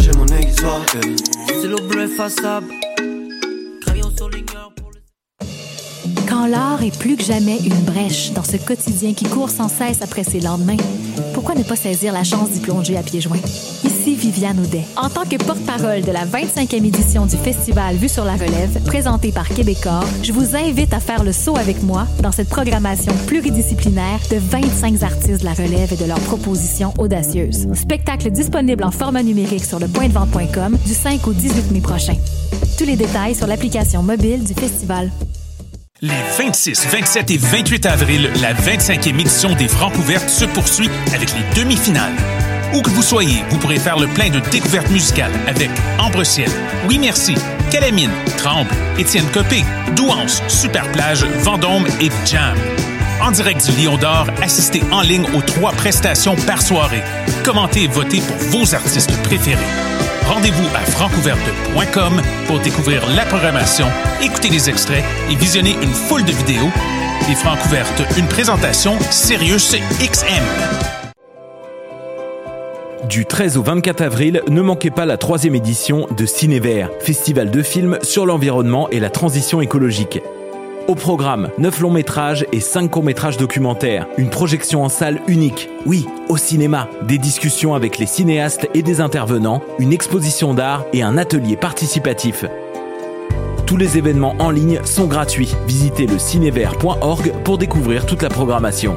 j'ai mon. C'est. Quand l'art est plus que jamais une brèche dans ce quotidien qui court sans cesse après ses lendemains, pourquoi ne pas saisir la chance d'y plonger à pieds joints? Viviane Audet. En tant que porte-parole de la 25e édition du festival Vue sur la relève, présenté par Québecor, je vous invite à faire le saut avec moi dans cette programmation pluridisciplinaire de 25 artistes de la relève et de leurs propositions audacieuses. Spectacle disponible en format numérique sur le pointdevente.com du 5 au 18 mai prochain. Tous les détails sur l'application mobile du festival. Les 26, 27 et 28 avril, la 25e édition des Francs ouvertes se poursuit avec les demi-finales. Où que vous soyez, vous pourrez faire le plein de découvertes musicales avec Ambre Ciel, Oui Merci, Calamine, Tremble, Étienne Copé, Douance, Superplage, Vendôme et Jam. En direct du Lion d'Or, assistez en ligne aux trois prestations par soirée. Commentez et votez pour vos artistes préférés. Rendez-vous à francouverte.com pour découvrir la programmation, écouter les extraits et visionner une foule de vidéos. Les Francouvertes, une présentation Sirius XM. Du 13 au 24 avril, ne manquez pas la troisième édition de Cinévert, festival de films sur l'environnement et la transition écologique. Au programme, 9 longs métrages et 5 courts métrages documentaires. Une projection en salle unique. Oui, au cinéma. Des discussions avec les cinéastes et des intervenants, une exposition d'art et un atelier participatif. Tous les événements en ligne sont gratuits. Visitez le cinévert.org pour découvrir toute la programmation.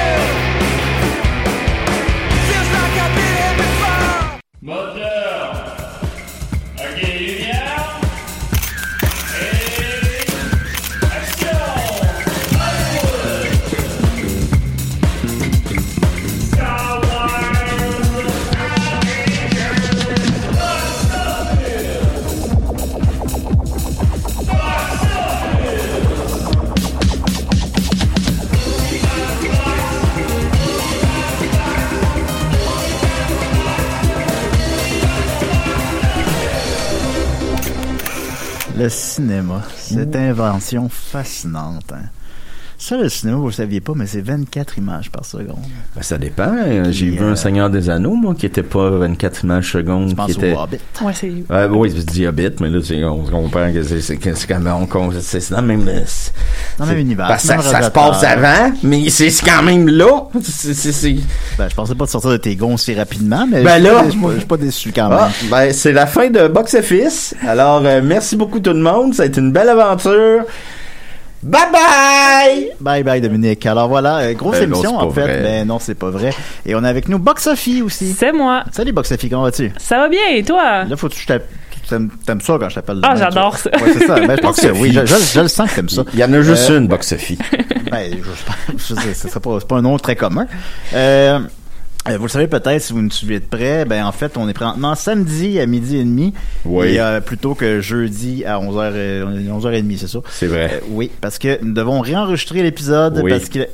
Le cinéma, cette invention fascinante. hein. Ça, le cinéma, vous ne saviez pas, mais c'est 24 images par seconde. Ben, ça dépend. Euh, J'ai vu euh, un Seigneur des Anneaux, moi, qui était pas 24 images secondes. Je pense qui était... au Hobbit. Ouais, c'est. Ouais, oui, c'est dit Hobbit, mais là, c'est- on comprend que c'est c'est- que c'est quand même, c'est c'est dans le même, c'est- Dans le même univers, parce que même ça, ça se passe avant, mais c'est c'est quand même là. C'est- c'est- c'est- Ben, je pensais pas de sortir de tes gonds si rapidement, mais Ben je, là- je, suis pas- je suis pas déçu quand même. Ah, ben, c'est la fin de Box Office. Alors, euh, merci beaucoup tout le monde. Ça a été une belle aventure. Bye bye! Bye bye Dominique. Alors voilà, euh, grosse Ben émission c'est en fait. vrai. Ben non, c'est pas vrai. Et on est avec nous Box Sophie aussi. C'est moi. Salut Box Sophie, comment vas-tu? Ça va bien, et toi? Là, faut que tu t'appelles. T'aimes t'aimes ça quand je t'appelle Ah, j'adore ça. Ouais, c'est ça. Ben, je pense que oui. Je, je- je le sens que t'aimes ça. Il y en a juste Euh, une, Box Sophie. Ben, je, je, je sais, ce serait pas, c'est pas un nom très commun. Euh, euh, vous le savez peut-être si vous nous suivez de près, ben en fait on est présentement samedi à midi et demi Oui. et euh, plutôt que jeudi à 11h euh, 11h30, c'est ça? C'est vrai. Euh, oui, parce que nous devons réenregistrer l'épisode Oui. parce qu'il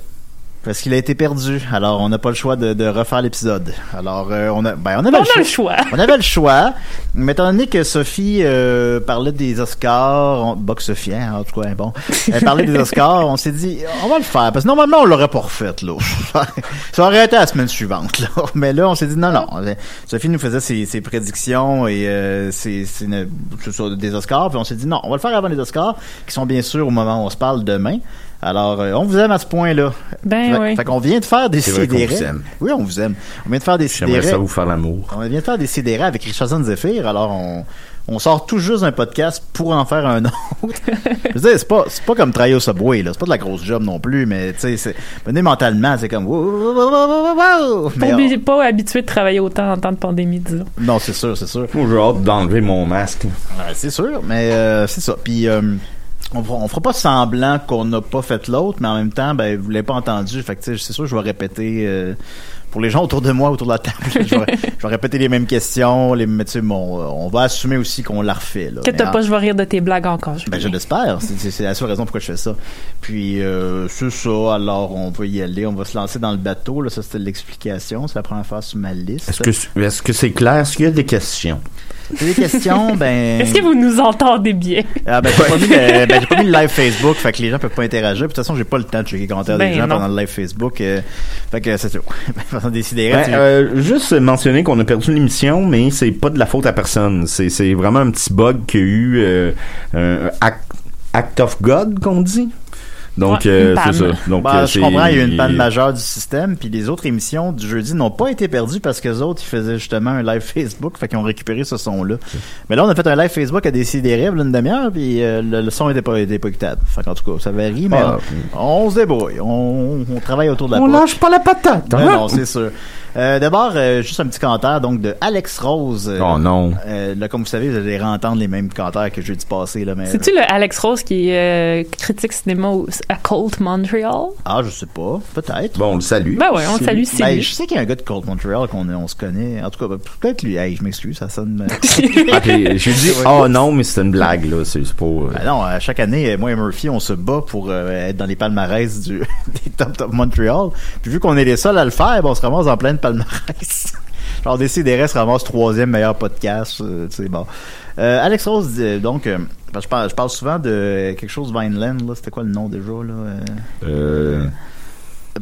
parce qu'il a été perdu. Alors on n'a pas le choix de, de refaire l'épisode. Alors euh, on a ben on avait On le a le choix. choix. On avait le choix, mais étant donné que Sophie euh, parlait des Oscars, on, Sophie, hein, en tout cas, bon, elle parlait des Oscars, on s'est dit, on va le faire, parce que normalement, on l'aurait pas refait, là. Ça aurait été la semaine suivante, là. Mais là, on s'est dit, non, non. Sophie nous faisait ses, ses prédictions et euh, ses, ses- une- des Oscars, puis on s'est dit, non, on va le faire avant les Oscars, qui sont bien sûr au moment où on se parle demain. Alors, euh, on vous aime à ce point-là. Ben fait, oui. fait qu'on vient de faire des sidérés. Oui, on vous aime. On vient de faire des J'aimerais sidérés. ça vous faire l'amour. On vient de faire des sidérés avec Richardson Zephyr, alors on, on sort tout juste un podcast pour en faire un autre. Je veux dire, c'est pas, c'est pas comme travailler au Subway, là. C'est pas de la grosse job non plus, mais tu sais, c'est, venez mentalement, c'est comme, wow, wow. Pas, habitué de travailler autant en temps de pandémie, disons. non, c'est sûr, c'est sûr. Moi, j'ai hâte d'enlever mon masque. Ouais, c'est sûr, mais euh, c'est ça. Puis, euh, on, fera- on fera pas semblant qu'on n'a pas fait l'autre, mais en même temps, ben, vous l'avez pas entendu. Fait que, tu sais, c'est sûr, que je vais répéter, euh, pour les gens autour de moi, autour de la table, je vais, je vais répéter les mêmes questions, les, mais tu sais, bon, euh, on va assumer aussi qu'on l'a refait, là. Que Mais t'as en- pas, je vais rire de tes blagues encore. ben, je l'espère. C'est- C'est c'est la seule raison pourquoi je fais ça. Puis, euh, c'est ça. Alors, on va y aller. On va se lancer dans le bateau. Là, ça, c'était l'explication. C'est la première fois sur ma liste. Est-ce que est-ce que c'est clair? Est-ce qu'il y a des questions? Des questions, ben... Est-ce que vous nous entendez bien? Ah, ben, j'ai pas, mis le- ben, j'ai pas mis le live Facebook, fait que les gens peuvent pas interagir. Puis, de toute façon, j'ai pas le temps de checker les commentaires Ben, des gens non. pendant le live Facebook. euh, fait que c'est tout. Ben, façon décider. Ben, euh, juste mentionner qu'on a perdu l'émission, mais c'est pas de la faute à personne. C'est, c'est vraiment un petit bug qu'il y a eu, euh, un act, act of God qu'on dit? Donc, Ouais, euh, c'est ça. Donc, Ben, euh, je comprends, il y a eu une panne majeure du système, puis les autres émissions du jeudi n'ont pas été perdues parce que les autres, ils faisaient justement un live Facebook, fait qu'ils ont récupéré ce son-là. Mais là, on a fait un live Facebook à décider rêves une demi-heure, puis euh, le, le son était pas, était pas écoutable. Fait qu'en tout cas, ça varie, mais Ah. on, on se débrouille. On, on travaille autour de la On poche. lâche pas la patate, Ben hein? non, c'est sûr. Euh, D'abord, euh, juste un petit commentaire donc de Alex Rose. Euh, Oh non. euh, là, comme vous savez, vous allez réentendre les mêmes commentaires que jeudi passé. Là, mais, C'est-tu le Alex Rose qui est euh, critique cinéma au- à Colt Montreal? Ah, je sais pas. Peut-être. Bon, on le salue. Ben ouais, on le salue, c'est Ben, lui. je sais qu'il y a un gars de Cold Montreal qu'on on se connaît. En tout cas, ben, peut-être lui. Hey, je m'excuse, ça sonne. Ok, j'ai dit, oh non, mais c'est une blague, là. C'est pas. euh, Ben non, à chaque année, moi et Murphy, on se bat pour euh, être dans les palmarès du, des Top Top Montreal. Puis vu qu'on est les seuls à le faire, ben, on se ramasse en plein de palmarès. Genre, DCDR se ramasse troisième meilleur podcast. euh, sais, bon. Euh, Alex Rose, dit, donc, euh, je, parle, je parle souvent de quelque chose Vineland. C'était quoi le nom déjà, là?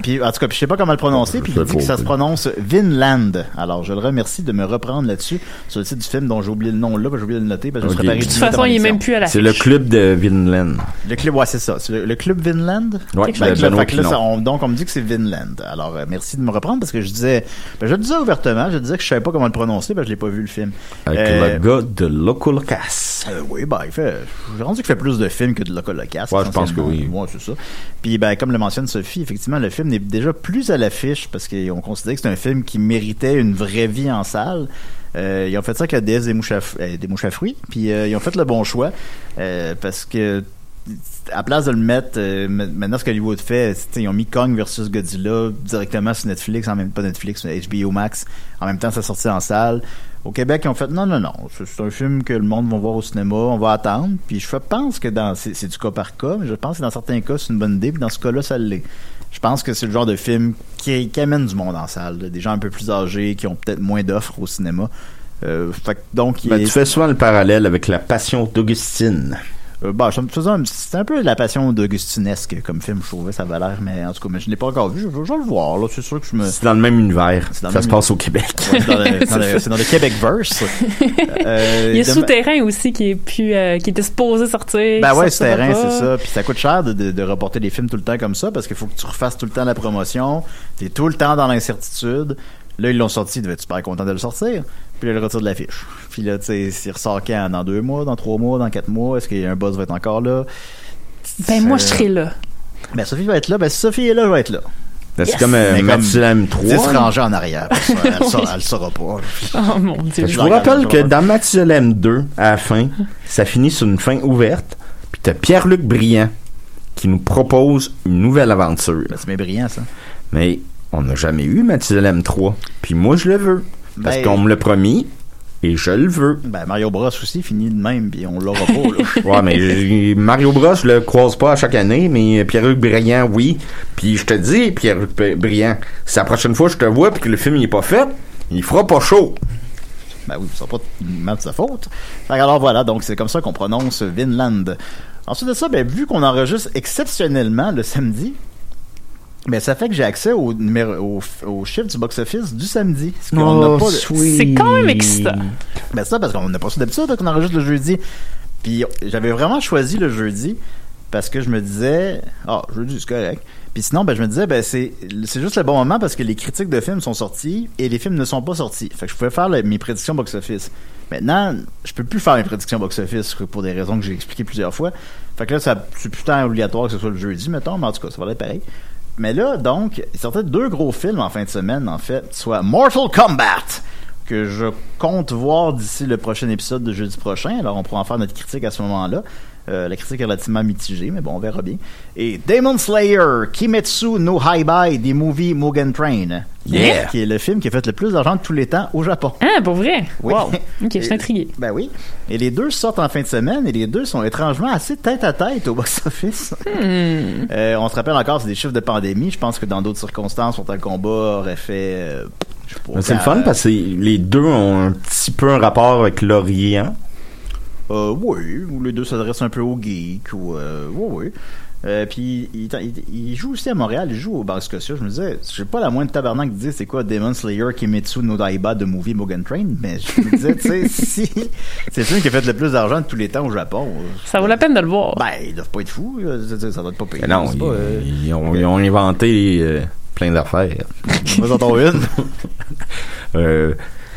Puis, en tout cas, puis je sais pas comment le prononcer, puis il Je dit que ça se prononce Vinland. Alors, je le remercie de me reprendre là-dessus, sur le titre du film dont j'ai oublié le nom là, parce que j'ai oublié de le noter, parce que je Ok. me suis préparé De toute façon, il est même plus à la c'est le club de Vinland. Le club, ouais, c'est ça. C'est le, le club Vinland? Ouais, ben, là, ça, on- donc, on me dit que c'est Vinland. Alors, euh, merci de me reprendre parce que je disais, ben, je le disais ouvertement, je disais que je savais pas comment le prononcer parce que je l'ai pas vu le film. Avec Euh, le gars de Localcast. Euh, oui, ben, il fait. J'ai rendu qu'il fait plus de films que de Local Locast. Ouais, je pense que oui. Ouais, c'est ça. Puis, ben, comme le mentionne Sophie, effectivement, le film est déjà plus à l'affiche parce qu'on considérait que c'est un film qui méritait une vraie vie en salle. Euh, ils ont fait ça avec la déesse des mouches à, euh, des mouches à fruits. Puis, euh, ils ont fait le bon choix euh, parce que à place de le mettre euh, ma- maintenant ce qu'Hollywood fait ils ont mis Kong versus Godzilla directement sur Netflix en même pas Netflix mais HBO Max en même temps ça sortit en salle au Québec ils ont fait non non non c'est un film que le monde va voir au cinéma on va attendre puis je pense que dans c'est, du cas par cas mais je pense que dans certains cas c'est une bonne idée puis dans ce cas-là ça l'est je pense que c'est le genre de film qui, qui amène du monde en salle là. des gens un peu plus âgés qui ont peut-être moins d'offres au cinéma euh, fait donc Ben, est- tu fais souvent le parallèle avec la passion d'Augustine. Euh, bah, ça me faisait un- c'était un peu la passion d'Augustinesque comme film, je trouvais, ça avait l'air, mais en tout cas, mais je l'ai pas encore vu, je, je vais le voir, là, c'est sûr que je me... C'est dans le même univers. Ça même se passe au Québec. Ouais, c'est dans le, dans Québec-verse. Euh, Il y a Souterrain aussi qui est plus, euh, qui était supposé sortir. Ben ouais, sortira terrain, pas. c'est ça. Puis ça coûte cher de, de, de reporter des films tout le temps comme ça parce qu'il faut que tu refasses tout le temps la promotion. T'es tout le temps dans l'incertitude. Là, ils l'ont sorti, ils devaient être super contents de le sortir. Puis là, ils le retirent de l'affiche. Puis là, tu sais, s'il ressort quand? Dans deux mois, dans trois mois, dans quatre mois? Est-ce qu'il y a un buzz va être encore là? Ben moi, je Euh, serai là. Ben, Sophie va être là. Ben, si Sophie est là, je vais être là. Ben, C'est Yes. comme euh, Mathusalem 3. 10 rangées en arrière. parce que Elle, le saura- elle le saura pas. Oh mon dieu. Je vous rappelle que dans Mathusalem 2, à la fin, ça finit sur une fin ouverte. Puis t'as Pierre-Luc Briand qui nous propose une nouvelle aventure. Ben, c'est bien brillant, ça. Mais on n'a jamais eu Mathusalem 3. Puis moi, je le veux. Parce Ben- qu'on me l'a promis et je le veux. Ben, Mario Bros aussi finit de même, puis on l'aura pas, là. Ouais, mais j'ai- Mario Bros, je le croise pas à chaque année, mais Pierre-Luc Briand, oui. Puis je te dis, Pierre-Luc P- Briand, si la prochaine fois je te vois puis que le film il est pas fait, il fera pas chaud. Ben oui, c'est pas mal de sa faute. Alors voilà, donc c'est comme ça qu'on prononce Vinland. Ensuite de ça, ben, vu qu'on enregistre exceptionnellement le samedi, ben, ça fait que j'ai accès au, numéro, au, au chiffre du box-office du samedi. Ce qu'on n'a pas de- C'est quand même excitant. Ben ça, parce qu'on n'a pas ça d'habitude qu'on enregistre le jeudi. Puis j'avais vraiment choisi le jeudi parce que je me disais, ah, jeudi, c'est correct. Puis sinon, ben, je me disais, ben, c'est, c'est juste le bon moment parce que les critiques de films sont sorties et les films ne sont pas sortis. Fait que je pouvais faire le- mes prédictions box-office. Maintenant, je peux plus faire mes prédictions box-office pour des raisons que j'ai expliquées plusieurs fois. Fait que là, ça, c'est plus tant obligatoire que ce soit le jeudi, mettons, mais en tout cas, ça va être pareil. Mais là, donc, il sortait deux gros films en fin de semaine, en fait, soit Mortal Kombat, que je compte voir d'ici le prochain épisode de jeudi prochain. Alors, on pourra en faire notre critique à ce moment-là. Euh, la critique est relativement mitigée, mais bon, on verra bien. Et Demon Slayer, Kimetsu no Haibai, des movies Mugen Train. Yeah. Qui est le film qui a fait le plus d'argent de tous les temps au Japon. Ah, pour vrai? Oui. Wow. Ok, je suis intrigué. Ben oui. Et les deux sortent en fin de semaine et les deux sont étrangement assez tête à tête au box-office. Hmm. Euh, on se rappelle encore, c'est des chiffres de pandémie. Je pense que dans d'autres circonstances, Mortal Kombat aurait fait. euh, je sais pas, Mais C'est le fun parce que les deux ont un petit peu un rapport avec l'Orient. Euh, oui, ou les deux s'adressent un peu aux geeks, ou euh, oui, oui. Euh, puis il, il, il joue aussi à Montréal, il joue au Bar Scotia. Je me disais, j'ai pas la moindre tabarnak de dire c'est quoi Demon Slayer Kimetsu no Daiba de Movie Mugen Train, mais je me disais, tu sais, si c'est le film qui a fait le plus d'argent de tous les temps au Japon, Ça vaut la peine de le voir. ben, ils doivent pas être fous, ça, doit être pas payé. Mais non, C'est ils, pas, euh, ils ont, ils ont inventé euh, plein d'affaires. Moi, j'en trouve une. Euh,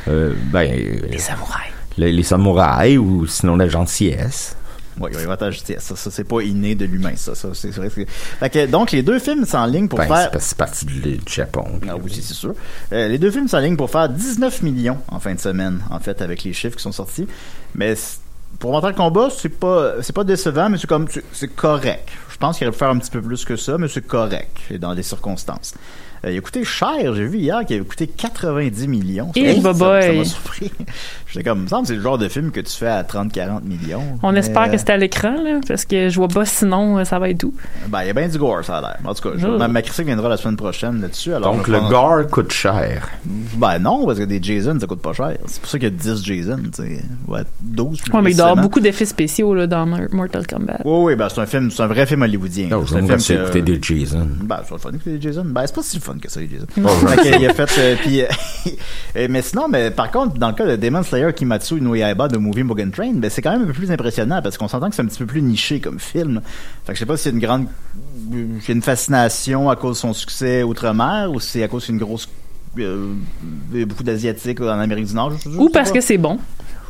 euh, ben, les samouraïs. Les, les samouraïs ou sinon la gentillesse. Oui, il va justice. Ça, ça c'est pas inné de l'humain, ça. ça c'est vrai. que- Fait que, donc, les deux films sont en ligne pour Ben, faire. c'est parti du, Japon. Ah oui, c'est sûr. Euh, les deux films sont en ligne pour faire 19 millions en fin de semaine, en fait, avec les chiffres qui sont sortis. Mais pour Mortal Kombat, c'est pas, c'est pas décevant, mais c'est comme, c'est correct. Je pense qu'il aurait pu faire un petit peu plus que ça, mais c'est correct dans les circonstances. Euh, il a coûté cher, j'ai vu hier qu'il avait coûté 90 millions. Eh, ça, m'a surpris. J'étais comme, me semble que c'est le genre de film que tu fais à 30-40 millions. On Mais, espère euh, que c'est à l'écran, là, parce que je vois pas sinon, euh, ça va être tout. Ben, il y a bien du gore, ça a l'air. En tout cas, je- Oh. ma, ma critique viendra la semaine prochaine là-dessus. alors Donc le gore coûte cher. Ben non, parce que des Jason, ça coûte pas cher. C'est pour ça qu'il y a 10 Jason, tu sais. Ouais, 12 plus Ouais, mais il doit y avoir beaucoup d'effets spéciaux là, dans Mor- Mortal Kombat. Oui, oui, ben c'est un film, c'est un vrai film hollywoodien. Non, c'est un film me écouter des Jason. Ben, c'est le fun d'écouter des Jason. Ben, c'est pas si le fun que ça, que, il a fait, euh, puis, euh, euh, mais sinon, mais par contre, dans le cas de Demon Slayer Kimatsu no Yaiba de Movie Mugen Train, ben, c'est quand même un peu plus impressionnant parce qu'on s'entend que c'est un petit peu plus niché comme film. Fait que je sais pas si c'est une grande, c'est une fascination à cause de son succès outre-mer ou si c'est à cause d'une grosse, euh, beaucoup d'asiatiques en Amérique du Nord. je- je Ou parce pas. que c'est bon.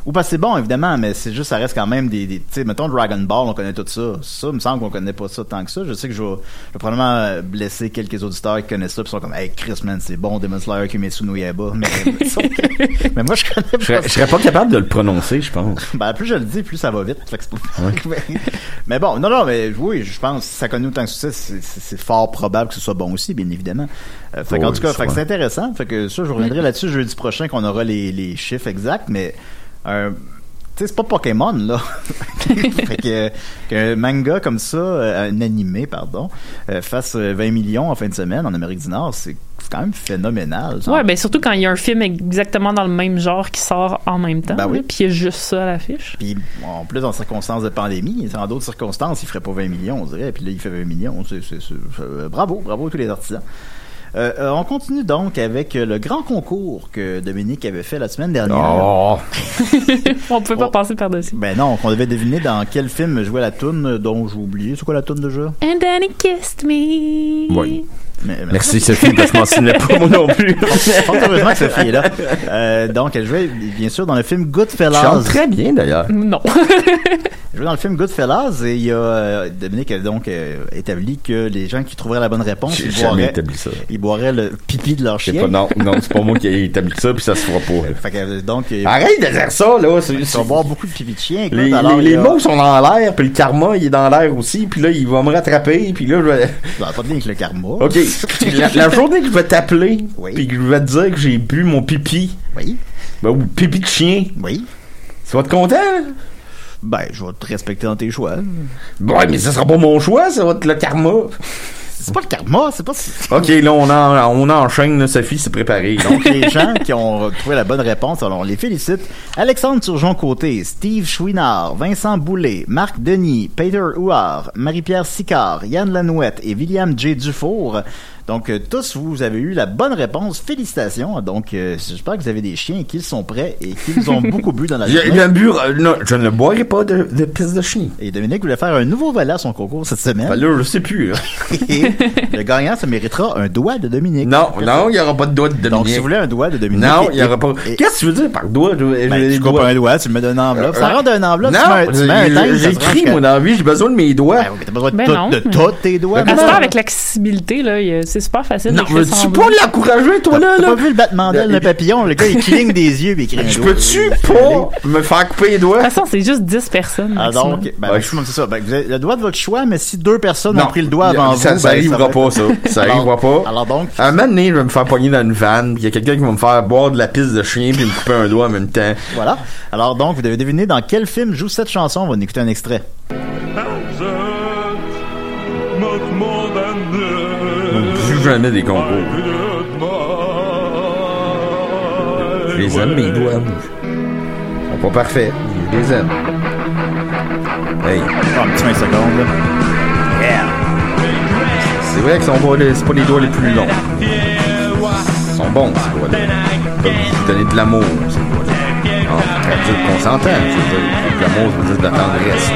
Ou parce que c'est bon, évidemment, mais c'est juste, ça reste quand même des, des tu sais, mettons Dragon Ball, on connaît tout ça. Ça, il me semble qu'on connaît pas ça tant que ça. Je sais que je vais, je vais probablement euh, blesser quelques auditeurs qui connaissent ça, puis sont comme, hey, Chris, man, c'est bon, Demon Slayer, Kimetsu no Yaiba. Mais, mais moi, je connais Je pas serais, je serais pas capable de le prononcer, je pense. ben, plus je le dis, plus ça va vite. Fait que c'est pas- mais bon, non, non, mais oui, je pense, si ça connaît autant que ça, c'est- c'est c'est fort probable que ce soit bon aussi, bien évidemment. Euh, fait Oh, qu'en tout cas, c'est intéressant. Fait que ça, je reviendrai là-dessus jeudi prochain qu'on aura les, les chiffres exacts, mais, euh, c'est pas Pokémon, là. fait que, qu'un manga comme ça, euh, un animé, pardon, euh, fasse euh, 20 millions en fin de semaine en Amérique du Nord, c'est quand même phénoménal. ça. Ouais, ben surtout quand il y a un film exactement dans le même genre qui sort en même temps. Ben oui. Puis il y a juste ça à l'affiche. Puis en plus dans circonstances de pandémie, dans d'autres circonstances, il ferait pas 20 millions, on dirait. Puis là, il fait 20 millions. C'est, euh, bravo, bravo à tous les artisans. Euh, euh, on continue donc avec euh, le grand concours que Dominique avait fait la semaine dernière. Oh, On peut pas Oh. passer par-dessus. Ben non, qu'on devait deviner dans quel film jouait la toune dont j'ai oublié. C'est quoi la toune déjà? And then he kissed me. Oui. Mais- mais- Merci Sophie, parce que je m'en souvenais pas moi non plus. Heureusement que Sophie est là. Euh, donc, elle jouait bien sûr dans le film Goodfellas. chante très bien d'ailleurs. Non. Elle jouait dans le film Goodfellas et il y a euh, Dominique a donc euh, établi que les gens qui trouveraient la bonne réponse, ils boiraient, établi ça. ils boiraient le pipi de leur chien. pas, non, non, c'est pas moi qui ai établi ça, puis ça se fera pas. Fait que, donc, Arrête de dire ça, là. c'est- ils vont boire beaucoup de pipi de chien. écoute, Les, alors, les- a- mots sont dans l'air, puis le karma, il est dans l'air aussi, puis là, il va me rattraper, puis là, je vais... Ça pas de lien avec le karma. OK. La, la journée que je vais t'appeler, Oui. puis que je vais te dire que j'ai bu mon pipi, Oui, ben, ou pipi de chien, oui. tu vas être content? Ben, je vais te respecter dans tes choix. Ouais, mais ça sera pas mon choix, ça va être le karma. C'est pas le karma, c'est pas... OK, là, on, en, on enchaîne, là, Sophie s'est préparée. Donc, les gens qui ont trouvé la bonne réponse, alors on les félicite. Alexandre Turgeon-Côté, Steve Chouinard, Vincent Boulet, Marc Denis, Peter Huard, Marie-Pierre Sicard, Yann Lanouette et William J. Dufour. Donc, euh, tous, vous avez eu la bonne réponse. Félicitations. Donc, euh, j'espère que vous avez des chiens et qu'ils sont prêts et qu'ils ont beaucoup bu dans la a- il y journée. a un bu- euh, non, je ne boirai pas de, de pisse de chien. Et Dominique voulait faire un nouveau volet à son concours cette semaine. Ben là, je sais plus. Et le gagnant, ça méritera un doigt de Dominique. Non, non, il n'y aura pas de doigt de Dominique. Donc, si vous voulez un doigt de Dominique. Non, il n'y aura pas. Qu'est-ce que tu veux dire par doigt? Je- Ben, tu coupes doigts. un doigt, tu le mets dans une enveloppe. Ça Euh, rentre dans une enveloppe, non, tu mets, un- ça J'écris, range moi, que- dans la vie, j'ai besoin de mes doigts. Ben oui, mais t'as besoin de, Ben tout- de tous tes doigts. Non. avec l'accessibilité, là, c'est C'est super facile Non, veux-tu pas l'encourager, toi, là, T'as pas vu le battement d'aile d'un papillon? Le gars, il cligne des yeux et il un Je peux-tu pas me faire couper les doigts? De toute façon, c'est juste 10 personnes. Ah donc, ben, Ouais. c'est ça. Ben, vous avez le doigt de votre choix, mais si deux personnes ont pris le doigt avant ça, vous, ça ben, arrivera pas, ça. Ça Alors- arrivera pas. Alors donc, Un moment donné, je vais me faire pogner dans une vanne, il y a quelqu'un qui va me faire boire de la pisse de chien puis me couper un doigt en même temps. voilà. Alors donc, vous devez deviner dans quel film joue cette chanson. On va en écouter un extrait. Plus jamais des concours. Je les aime, mes doigts. Ils sont pas parfaits. Je les aime. Hey, Ah, un petit 20 secondes, là. c'est vrai que sont pas les- c'est pas les doigts les plus longs. Ils sont bons, ces doigts-là. Ils peuvent vous donner de l'amour, ces doigts-là. Ah, traduire consentant, je veux dire. De L'amour, ça veut dire de la tendresse.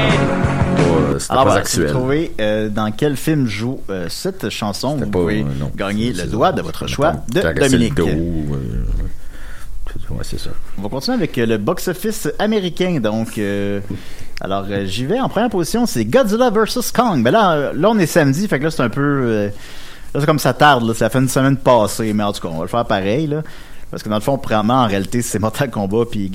Pas, euh, Alors pas si vous trouvez euh, dans quel film joue euh, cette chanson, vous pas, pouvez non. gagner le doigt de votre choix de Dominique. dos, ouais, ça. On va continuer avec le box-office américain. Donc, alors j'y vais. En première position, c'est Godzilla vs Kong. Ben là, là on est samedi, fait que là c'est un peu, là c'est comme ça tarde. Là, ça fait une semaine passée, mais en tout cas, on va le faire pareil là. Parce que dans le fond, en réalité, c'est Mortal Kombat puis.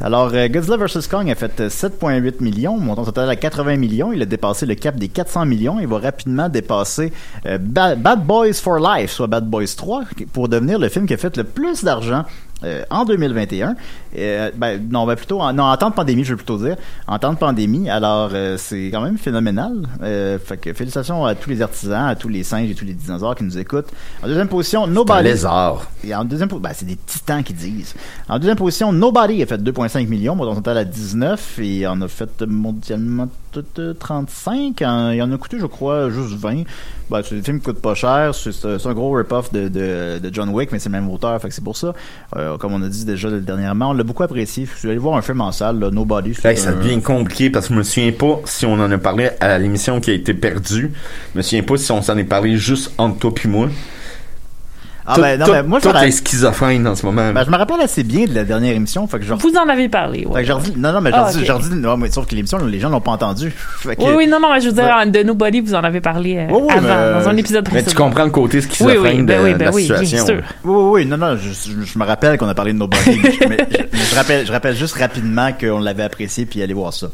Alors, euh, Godzilla vs. Kong a fait euh, 7,8 millions, montant total à 80 millions. Il a dépassé le cap des 400 millions. Il va rapidement dépasser euh, Ba- Bad Boys for Life, soit Bad Boys 3, pour devenir le film qui a fait le plus d'argent euh, en 2021. Euh, ben, non, ben plutôt en, non, en temps de pandémie, je veux plutôt dire. En temps de pandémie, alors euh, c'est quand même phénoménal. Euh, fait que félicitations à tous les artisans, à tous les singes et tous les dinosaures qui nous écoutent. En deuxième position, Un Nobody. lézard. Et en deuxième ben, c'est des titans qui disent. En deuxième position, Nobody a fait 2,5 millions, montant total à 19, et en a fait mondialement tout, euh, 35. En- il en a coûté, je crois, juste 20. Ben, c'est des films qui coûtent pas cher. C'est un gros rip-off de, de, de John Wick, mais c'est le même auteur, fait que c'est pour ça. Euh, comme on a dit déjà dernièrement, on l'a beaucoup apprécié. Je suis allé voir un film en salle, là, Nobody. Hey, ça un- devient compliqué parce que je me souviens pas si on en a parlé à l'émission qui a été perdue. Je me souviens pas si on s'en est parlé juste entre toi puis moi. Ah, Tout- ben, non, tout- ben, moi, je me rappelle- schizophrène en ce moment. ben, je me rappelle assez bien de la dernière émission, fait que je Vous en avez parlé, ouais. Fait que je redis- non, non, mais je Ah, redis- ok. je redis- non, mais sauf que l'émission, les gens l'ont pas entendu. Fait que- Oui, oui, non, non, mais je veux dire, de Nobody, vous en avez parlé euh, Oui, oui, avant, mais- dans un épisode Mais précédent. tu comprends le côté Oui, schizophrène oui, ben de, oui, de ben la oui, bien situation. sûr. Oui, oui, oui, non, non, je, je- je me rappelle qu'on a parlé de Nobody, mais, je, mais je- je rappelle, je rappelle juste rapidement qu'on l'avait apprécié puis allez voir ça.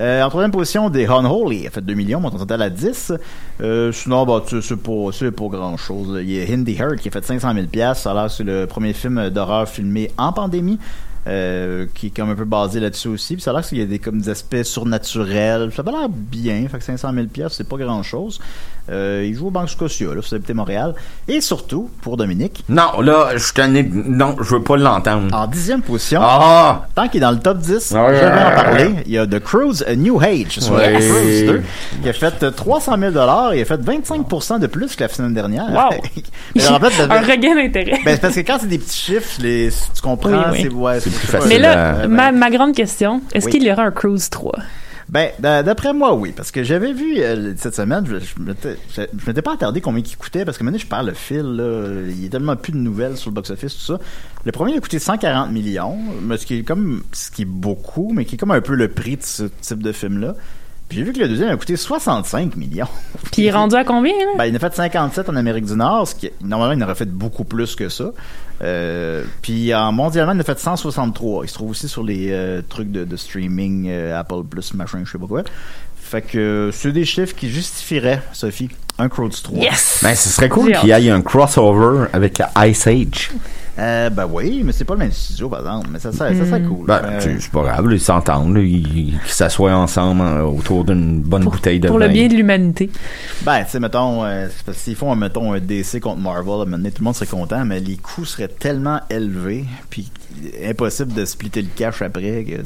Euh, en troisième position, des Unholy a fait 2 millions, montant total à 10. Euh, sinon, bah, tu c'est pas, c'est pas grand chose. Il y a Hindi Heart qui a fait 500 000 pièces. Alors, c'est le premier film d'horreur filmé en pandémie. euh, qui est comme un peu basé là-dessus aussi. Puis ça a l'air qu'il y a des comme des aspects surnaturels. Ça a l'air bien. Fait que 500 000 pièces, c'est pas grand-chose. Euh, il joue au Banque Scotia, là, sur Montréal. Et surtout, pour Dominique, Non, là, je ai... Non, je veux pas l'entendre. en dixième position, Ah! tant qu'il est dans le top 10, Ouais. je vais en parler. Il y a The Cruise A New Age sur Ouais. Cruise 2, qui a fait euh, 300 000 et il a fait 25 de plus que la semaine dernière. Wow. Mais en fait, Un regain d'intérêt. ben, c'est parce que quand c'est des petits chiffres, les, tu comprends, Oui, oui. c'est ouais, plus facile Mais là, Euh, ma, ma grande question, est-ce Oui. qu'il y aura un Cruise 3? Ben, d'a- d'après moi, oui, parce que j'avais vu euh, cette semaine, je, je m'étais je, je m'étais pas attardé combien il coûtait, parce que maintenant je parle le fil, là, il y a tellement plus de nouvelles sur le box-office, tout ça. Le premier il a coûté 140 millions, mais ce qui est comme, ce qui est beaucoup, mais qui est comme un peu le prix de ce type de film-là. Puis j'ai vu que le deuxième a coûté 65 millions. Puis il est rendu à combien, là? Ben, il en a fait 57 en Amérique du Nord, ce qui, normalement, il en aurait fait beaucoup plus que ça. Euh, puis en mondialement, il en a fait 163. Il se trouve aussi sur les euh, trucs de, de streaming, euh, Apple Plus, machin, je sais pas quoi. Fait que c'est des chiffres qui justifieraient, Sophie, un Crowds 3. Yes! Ben, ce serait cool qu'il y ait un crossover avec Ice Age. Euh, ben oui, mais c'est pas le même studio, par exemple. Mais ça, ça, ça serait cool. Ben, Euh, tu- c'est pas grave, ils s'entendent, ils, ils s'assoient ensemble euh, autour d'une bonne bouteille de Pour vin. le bien de l'humanité. Ben, tu sais, mettons, euh, c'est parce que s'ils font, mettons, un DC contre Marvel, à un moment donné, tout le monde serait content, mais les coûts seraient tellement élevés, puis impossible de splitter le cash après, que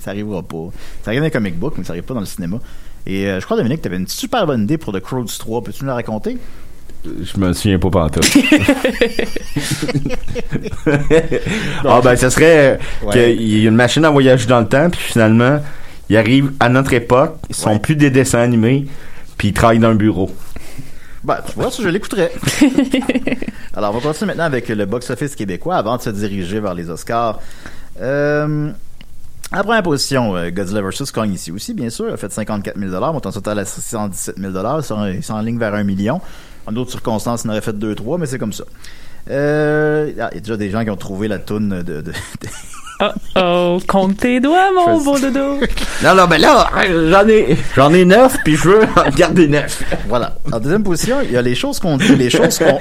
ça arrivera pas. Ça arrive dans les comic book, mais ça arrive pas dans le cinéma. Et euh, je crois, Dominique, t'avais une super bonne idée pour The Crowds 3. Peux-tu nous la raconter? Je me souviens pas pantoute. ah ben, ça serait euh, Ouais. qu'il y a une machine à voyager dans le temps, puis finalement, ils arrivent à notre époque, ils sont Ouais. plus des dessins animés, puis ils travaillent dans un bureau. Ben, tu vois, ça, je l'écouterais. Alors, on va continuer maintenant avec le box-office québécois avant de se diriger vers les Oscars. Euh, en première position, euh, Godzilla vs. Kong ici aussi, bien sûr, a fait 54 000 montant total à 617 000 Ils sont, ils sont en ligne vers un million. En d'autres circonstances, il en aurait fait deux, trois, mais c'est comme ça. Euh, ah, il y a déjà des gens qui ont trouvé la toune de, de- de- Oh oh, compte tes doigts, mon beau dodo. Non, non, mais là, j'en ai, j'en ai neuf, puis je veux en garder neuf. Voilà. En deuxième position, il y a les choses qu'on dit, les choses qu'on,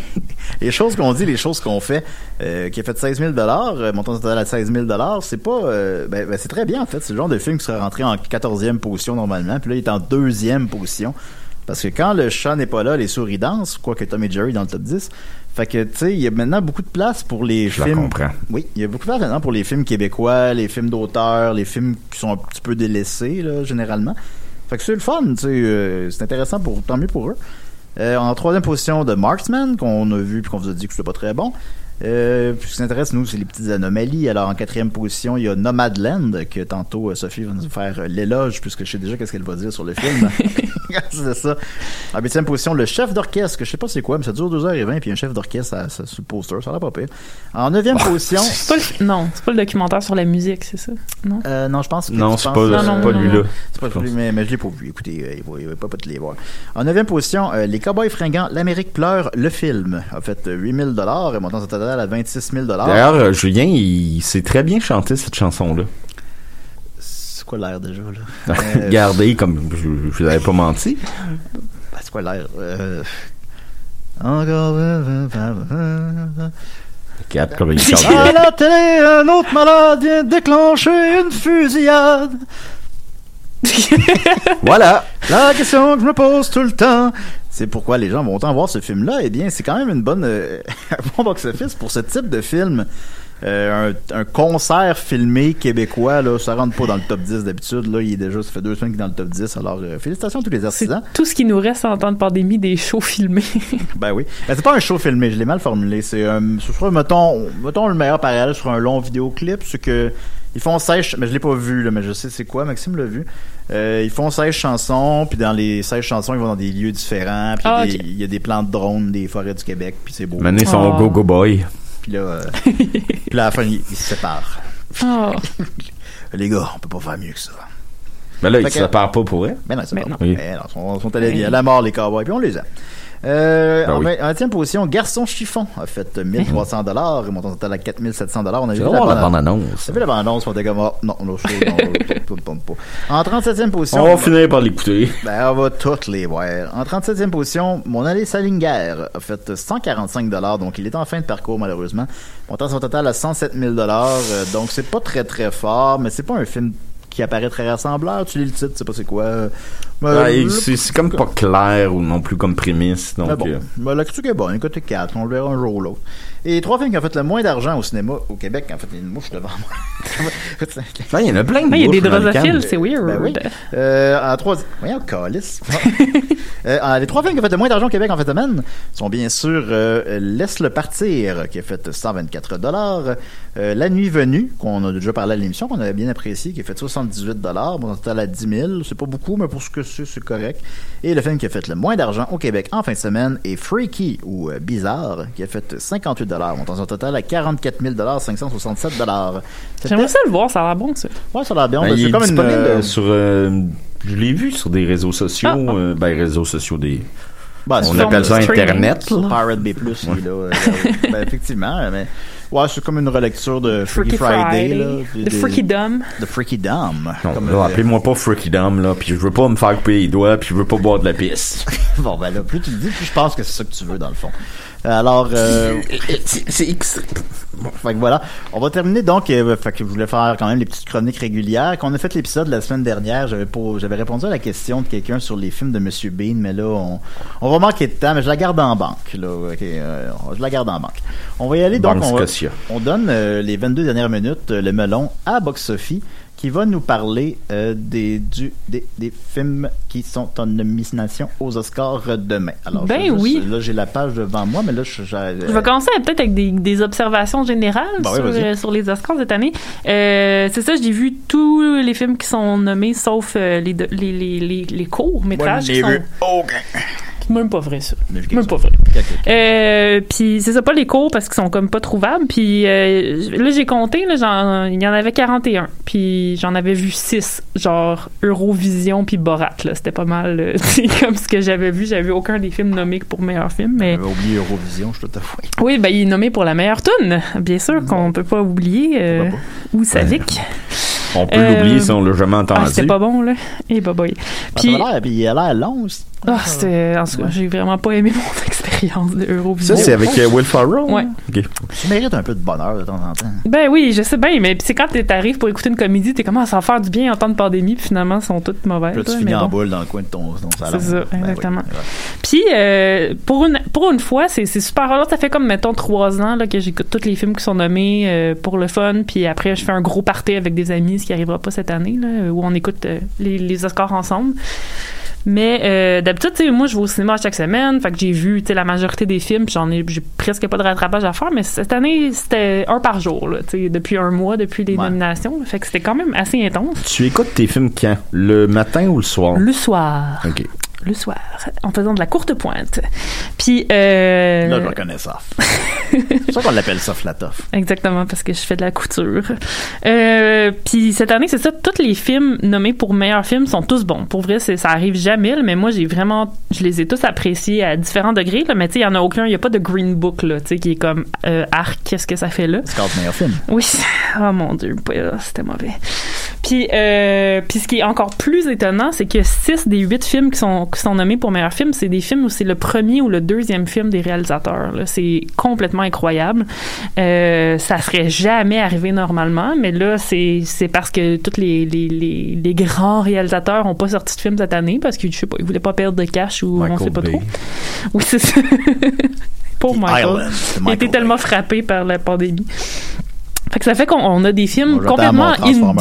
les choses qu'on dit, les choses qu'on fait, euh, qui a fait 16 000 dollars, montant total à 16 000 dollars, c'est pas, euh, ben, ben, c'est très bien en fait. C'est le genre de film qui serait rentré en 14e position normalement, puis là il est en deuxième position. Parce que quand le chat n'est pas là, les souris dansent, quoique Tom et Jerry dans le top 10. Fait que, tu sais, il y a maintenant beaucoup de place pour les Je films. comprends. Oui, il y a beaucoup de place maintenant pour les films québécois, les films d'auteur, les films qui sont un petit peu délaissés, là, généralement. Fait que c'est le fun, tu sais, euh, c'est intéressant pour, tant mieux pour eux. Euh, en troisième position de Marksman, qu'on a vu puis qu'on vous a dit que c'était pas très bon. Euh, puis ce qui nous intéresse, nous, c'est les petites anomalies. Alors, en quatrième position, il y a Nomadland, que tantôt euh, Sophie va nous faire euh, l'éloge, puisque je sais déjà qu'est-ce qu'elle va dire sur le film. c'est ça. En huitième position, le chef d'orchestre, que je sais pas c'est quoi, mais ça dure 2h20, puis un chef d'orchestre ça- ça- sur le poster, ça a l'air pas pire. En neuvième position... C'est pas le- Non, c'est pas le documentaire sur la musique, c'est ça? Non? Euh, non, je pense que Non, c'est pas, pas lui-là. C'est pas lui, mais, mais je l'ai pas vu. Écoutez, euh, il va, il va pas, pas te les voir. En neuvième position, euh, Les Cowboys fringants, L'Amérique pleure, le film. A fait euh, 8000 dollars, montant son total à 26 000 dollars. D'ailleurs, euh, Julien, il sait très bien chanter cette chanson-là. C'est quoi l'air déjà, là? Euh, Regardez, comme je, je vous avais pas menti. ben, c'est quoi l'air? Euh... Encore... À la télé, un autre malade vient déclencher une fusillade. Voilà. La question que je me pose tout le temps, c'est pourquoi les gens vont autant voir ce film-là. Eh bien, c'est quand même une bonne, euh, un bon box-office pour ce type de film. Euh, un, un concert filmé québécois, là, ça rentre pas dans le top 10 d'habitude. Là, il est déjà, ça fait deux semaines qu'il est dans le top 10. Alors, euh, félicitations à tous les C'est artisans. tout ce qui nous reste en temps de pandémie, des shows filmés. Ben oui. Ben, c'est pas un show filmé, je l'ai mal formulé. C'est, euh, ce sera, mettons, mettons le meilleur parallèle sur un long vidéoclip, c'est que ils font 16, mais je l'ai pas vu, là, mais je sais c'est quoi, Maxime l'a vu. Euh, ils font 16 chansons, puis dans les 16 chansons, ils vont dans des lieux différents, puis Ah, il y a des- il y a des plans de drones des forêts du Québec, puis c'est beau. Mané son Oh. go-go boy. Puis là, euh, puis là, à la fin, ils, ils se séparent. Oh. Les gars, on peut pas faire mieux que ça. Mais là, Fait il que- se part pas pour. Ben non, c'est Ben non. bon. Oui. Ben non, ils sont, sont allés à la mort, les cowboys, puis on les a. Euh, Ben en, oui. vingt- en 20e position, Garçon Chiffon a fait 1300 dollars, et montant total à 4700 dollars. On a vu la bande- bande-annonce. T'as vu la bande-annonce, on était comme, ah, non, non, ne pas. En 37e position, On va finir par l'écouter. ben, on va toutes les voir. En 37e position, mon allée Salinger a fait 145 dollars, donc il est en fin de parcours, malheureusement. Montant son total à 107 000 dollars, euh, donc c'est pas très très fort, mais c'est pas un film qui apparaît très rassembleur. Tu lis le titre, tu sais pas c'est quoi. Euh, Ouais, le- c'est c'est comme pas clair ou non plus comme prémisse. Donc, mais bon, euh, ben, la critique est bonne. Côté 4, on le verra un jour ou l'autre. Et trois films qui ont fait le moins d'argent au cinéma au Québec, en fait, il y a une mouche devant moi. il y en a plein de Ah, il y a des le drosophiles, c'est weird. Ben oui. Euh, en trois... Voyons, calice. euh, en- les trois films qui ont fait le moins d'argent au Québec en fait semaine sont bien sûr euh, Laisse-le partir, qui a fait 124 dollars. Euh, La nuit venue, qu'on a déjà parlé à l'émission, qu'on avait bien apprécié, qui a fait 78 dollars. Bon, total à 10 000. C'est pas beaucoup, mais pour ce que c'est, c'est correct. Et le film qui a fait le moins d'argent au Québec en fin de semaine est Freaky, ou euh, Bizarre, qui a fait 58 dollars. Montant son total à 44 000 567 dollars. J'aimerais ça le voir, ça a l'air bon, ça. Ouais, ça a l'air bien. Ben, Ben, il c'est est comme une... disponible euh, sur. euh, je l'ai vu sur des réseaux sociaux. Ah, ah. euh, ben, réseaux sociaux des. ben, On appelle ça. Internet. là. Pirate B+, il est là. euh, ben, effectivement, mais... Ouais, c'est comme une relecture de Freaky, Freaky Friday, Friday. là. The Des- Freaky Dumb. De Freaky euh, appelez-moi pas Freaky Dom, là, puis je veux pas me faire couper les doigts, puis je veux pas boire de la pisse. bon, ben là, plus tu le dis, plus je pense que c'est ça que tu veux, dans le fond. Alors, euh, c'est c'est extrême. fait que voilà. On va terminer donc, euh, fait que je voulais faire quand même les petites chroniques régulières. Quand on a fait l'épisode la semaine dernière, j'avais j'avais répondu à la question de quelqu'un sur les films de Monsieur Bean, mais là, on, on va manquer de temps, mais je la garde en banque, là. euh, je la garde en banque. On va y aller, donc, Banque on va, on donne euh, les 22 dernières minutes, le melon, à Box Sophie, qui va nous parler euh, des, du, des, des films qui sont en nomination aux Oscars euh, demain. Alors, Ben juste- oui. Là, j'ai la page devant moi, mais là, je, je- Je vais commencer peut-être avec des, des observations générales oui, sur, euh, sur les Oscars cette année. Euh, c'est ça, j'ai vu tous les films qui sont nommés, sauf euh, les, les, les, les, courts métrages. Qui sont-. C'est même pas vrai, ça. Même pas vrai. Euh, puis c'est ça, pas les cours parce qu'ils sont comme pas trouvables. Puis euh, là, j'ai compté, là, il y en avait 41. Puis j'en avais vu 6, genre Eurovision puis Borat. Là. C'était pas mal euh, c'est comme ce que j'avais vu. J'avais vu aucun des films nommés pour meilleur film. Mais J'avais oublié Eurovision, je suis tout à fait. oui, ben, il est nommé pour la meilleure tune. Bien sûr qu'on peut pas oublier. Euh, ou Savic. On peut l'oublier si on l'a jamais Ah, entendu. c'était pas bon, là. Et bah, boy. Ah, Puis, il a l'air long aussi. Ah, c'était, en tout cas, j'ai vraiment pas aimé mon expérience de Eurovision. Ça, c'est avec euh, Will Ferrell? Ouais. Tu mérites un peu de bonheur de temps en temps. Ben oui, je sais bien, mais c'est quand t'arrives pour écouter une comédie, t'es comme, ah, ça va faire du bien en temps de pandémie, puis finalement, elles sont toutes mauvaises. Puis là, tu finis en bon. boule dans le coin de ton, ton salon. C'est ça, Ben oui, exactement. ouais. Puis, euh, pour, une, pour une fois, c'est, c'est super rare. Ça fait comme, mettons, trois ans là, que j'écoute tous les films qui sont nommés euh, pour le fun. Puis après, je fais un gros party avec des amis, ce qui arrivera pas cette année, là, où on écoute euh, les, les Oscars ensemble. Mais euh, d'habitude, tu sais, moi, je vais au cinéma chaque semaine. Fait que j'ai vu tu sais, la majorité des films. J'en ai, j'ai presque pas de rattrapage à faire. Mais cette année, c'était un par jour, là, tu sais, depuis un mois, depuis les Ouais. nominations. Fait que c'était quand même assez intense. Tu écoutes tes films quand? Le matin ou le soir? Le soir. OK. Le soir. En faisant de la courte pointe. Puis, euh, Là, je reconnais ça. c'est ça qu'on l'appelle ça Flatoff. Exactement, parce que je fais de la couture. Euh, puis cette année, c'est ça, tous les films nommés pour meilleur film sont tous bons. Pour vrai, c'est- ça arrive jamais, mais moi, j'ai vraiment, je les ai tous appréciés à différents degrés, là, mais tu sais, il y en a aucun, il n'y a pas de Green Book, là, tu sais, qui est comme, euh, arc, qu'est-ce que ça fait là? Scout meilleur film. Oui. Oh mon dieu, c'était mauvais. Puis, euh, puis ce qui est encore plus étonnant, c'est que six des huit films qui sont, qui sont nommés pour meilleur film, c'est des films où c'est le premier ou le deuxième film des réalisateurs. là. C'est complètement incroyable. Euh, ça serait jamais arrivé normalement, mais là, c'est c'est parce que tous les, les, les, les grands réalisateurs ont pas sorti de film cette année parce que, je sais pas, ils voulaient pas perdre de cash ou on Michael sait pas Bay. trop. Oui, c'est ça. Pauvre Michael. Il Michael tellement Bay. frappé par la pandémie. Fait que ça fait qu'on on a des films Moi, complètement